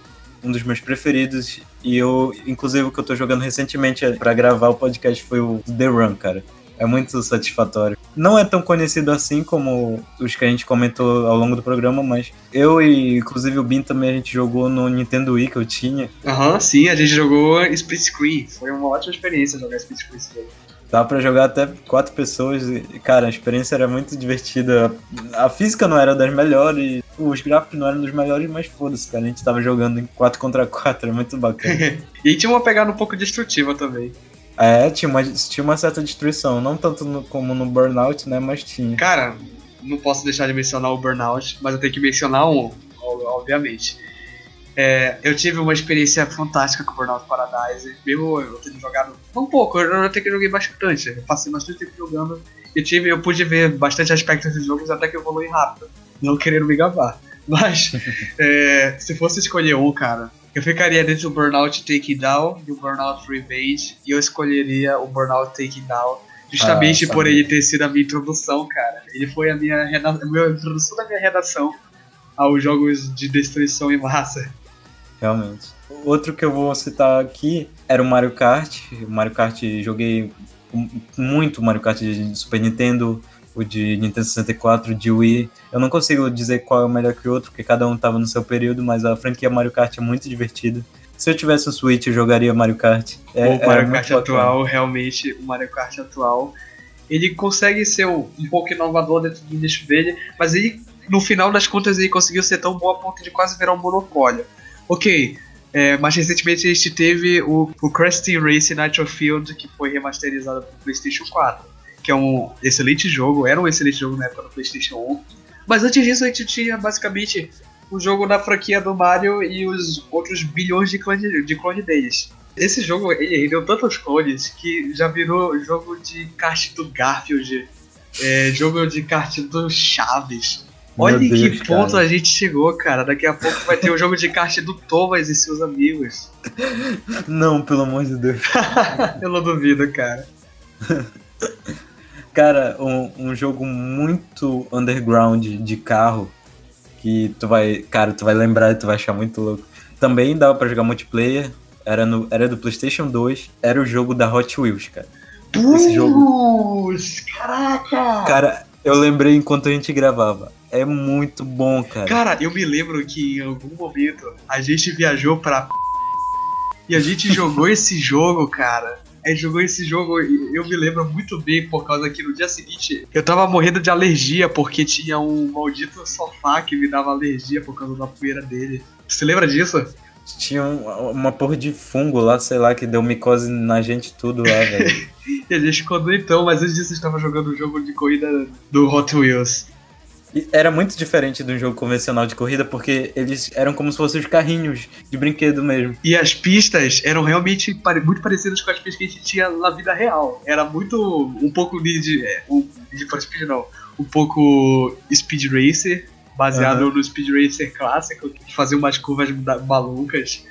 um dos meus preferidos. E eu, inclusive, o que eu tô jogando recentemente pra gravar o podcast foi o The Run, cara. É muito satisfatório. Não é tão conhecido assim como os que a gente comentou ao longo do programa, mas eu e inclusive o Bin também a gente jogou no Nintendo Wii que eu tinha. Aham, sim, a gente jogou split screen. Foi uma ótima experiência jogar split screen. Dá pra jogar até quatro pessoas e, cara, a experiência era muito divertida. A física não era das melhores, os gráficos não eram dos melhores, mas foda-se, cara. A gente tava jogando em 4 contra 4, é muito bacana. E tinha uma pegada um pouco destrutiva também. é, tinha uma, tinha uma certa destruição, não tanto no- como no Burnout, né, mas tinha. Cara, não posso deixar de mencionar o Burnout, mas eu tenho que mencionar um, obviamente. É, eu tive uma experiência fantástica com o Burnout Paradise, mesmo eu tendo jogado um pouco, eu até que joguei bastante, eu passei bastante tempo jogando e tive, eu pude ver bastante aspectos dos jogos até que eu evolui rápido, não querendo me gabar. Mas, é, se fosse escolher um, cara, eu ficaria dentro do Burnout Taking Down e o Burnout Revenge, e eu escolheria o Burnout Taking Down Justamente Ah, por ele ter sido a minha introdução, cara. Ele foi a minha, a minha introdução da minha redação aos jogos de destruição em massa. Realmente. Outro que eu vou citar aqui era o Mario Kart. O Mario Kart, joguei muito Mario Kart de Super Nintendo, o de Nintendo 64, de Wii. Eu não consigo dizer qual é o melhor que o outro, porque cada um tava no seu período, mas a franquia Mario Kart é muito divertida. Se eu tivesse um Switch, eu jogaria Mario Kart. É, o é Mario Kart bacana. atual, realmente, o Mario Kart atual, ele consegue ser um um pouco inovador dentro do nicho dele, mas ele, no final das contas, ele conseguiu ser tão bom a ponto de quase virar um monopólio. Ok, é, mais recentemente a gente teve o, o Crash Racing Nitro Field, que foi remasterizado para o PlayStation 4, que é um excelente jogo, era um excelente jogo na época do PlayStation 1. Mas antes disso a gente tinha basicamente o jogo da franquia do Mario e os outros bilhões de clones de clone deles. Esse jogo ele rendeu tantos clones que já virou jogo de kart do Garfield, é, jogo de kart do Chaves. Olha Deus, que ponto cara. a gente chegou, cara. Daqui a pouco vai ter o jogo de kart do Thomas e seus amigos. Não, pelo amor de Deus. Eu não duvido, cara. Cara, um, um jogo muito underground de carro que tu vai, cara, tu vai lembrar e tu vai achar muito louco. Também dava pra jogar multiplayer, era, no, era do PlayStation 2, era o jogo da Hot Wheels, cara. Esse jogo. Caraca! Cara, eu lembrei enquanto a gente gravava. É muito bom, cara. Cara, eu me lembro que em algum momento a gente viajou pra e a gente jogou esse jogo, cara. A gente jogou esse jogo e eu me lembro muito bem por causa que no dia seguinte eu tava morrendo de alergia porque tinha um maldito sofá que me dava alergia por causa da poeira dele. Você lembra disso? Tinha um- uma porra de fungo lá, sei lá, que deu micose na gente tudo lá, velho. E a gente ficou doentão, mas antes disso eu estava jogando o jogo de corrida do Hot Wheels. Era muito diferente de um jogo convencional de corrida, porque eles eram como se fossem os carrinhos de brinquedo mesmo. E as pistas eram realmente muito parecidas com as pistas que a gente tinha na vida real. Era muito. um pouco de. de é, um, de Speed não. um pouco Speed Racer, baseado Aham. no Speed Racer clássico, que fazia umas curvas malucas.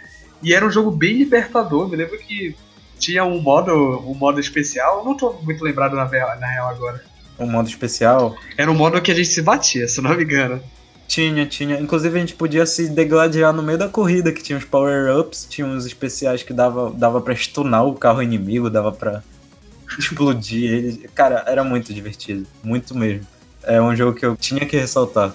E era um jogo bem libertador, me lembro que tinha um modo, um modo especial, não tô muito lembrado na, na real agora. Um modo especial. Era um modo que a gente se batia, se não me engano. Tinha, tinha. Inclusive a gente podia se degladiar no meio da corrida, que tinha os power-ups, tinha uns especiais que dava, dava pra stunar o carro inimigo, dava pra explodir ele. Cara, era muito divertido. Muito mesmo. É um jogo que eu tinha que ressaltar.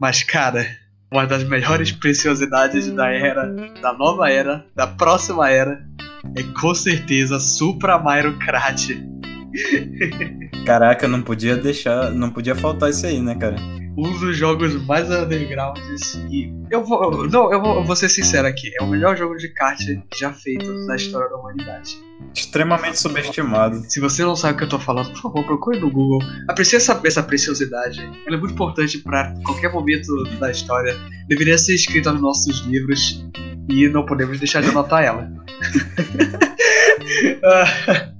Mas, cara, uma das melhores preciosidades da era, da nova era, da próxima era, é com certeza Supra Mario Kart. Caraca, não podia deixar. Não podia faltar isso aí, né, cara? Um dos jogos mais undergrounds e eu vou, não, eu vou, eu vou ser sincero aqui, é o melhor jogo de kart já feito na história da humanidade. Extremamente subestimado. Se você não sabe o que eu tô falando, por favor, procure no Google. Aprecie essa, essa preciosidade. Ela é muito importante para qualquer momento da história. Deveria ser escrita nos nossos livros e não podemos deixar de anotar ela. Ah,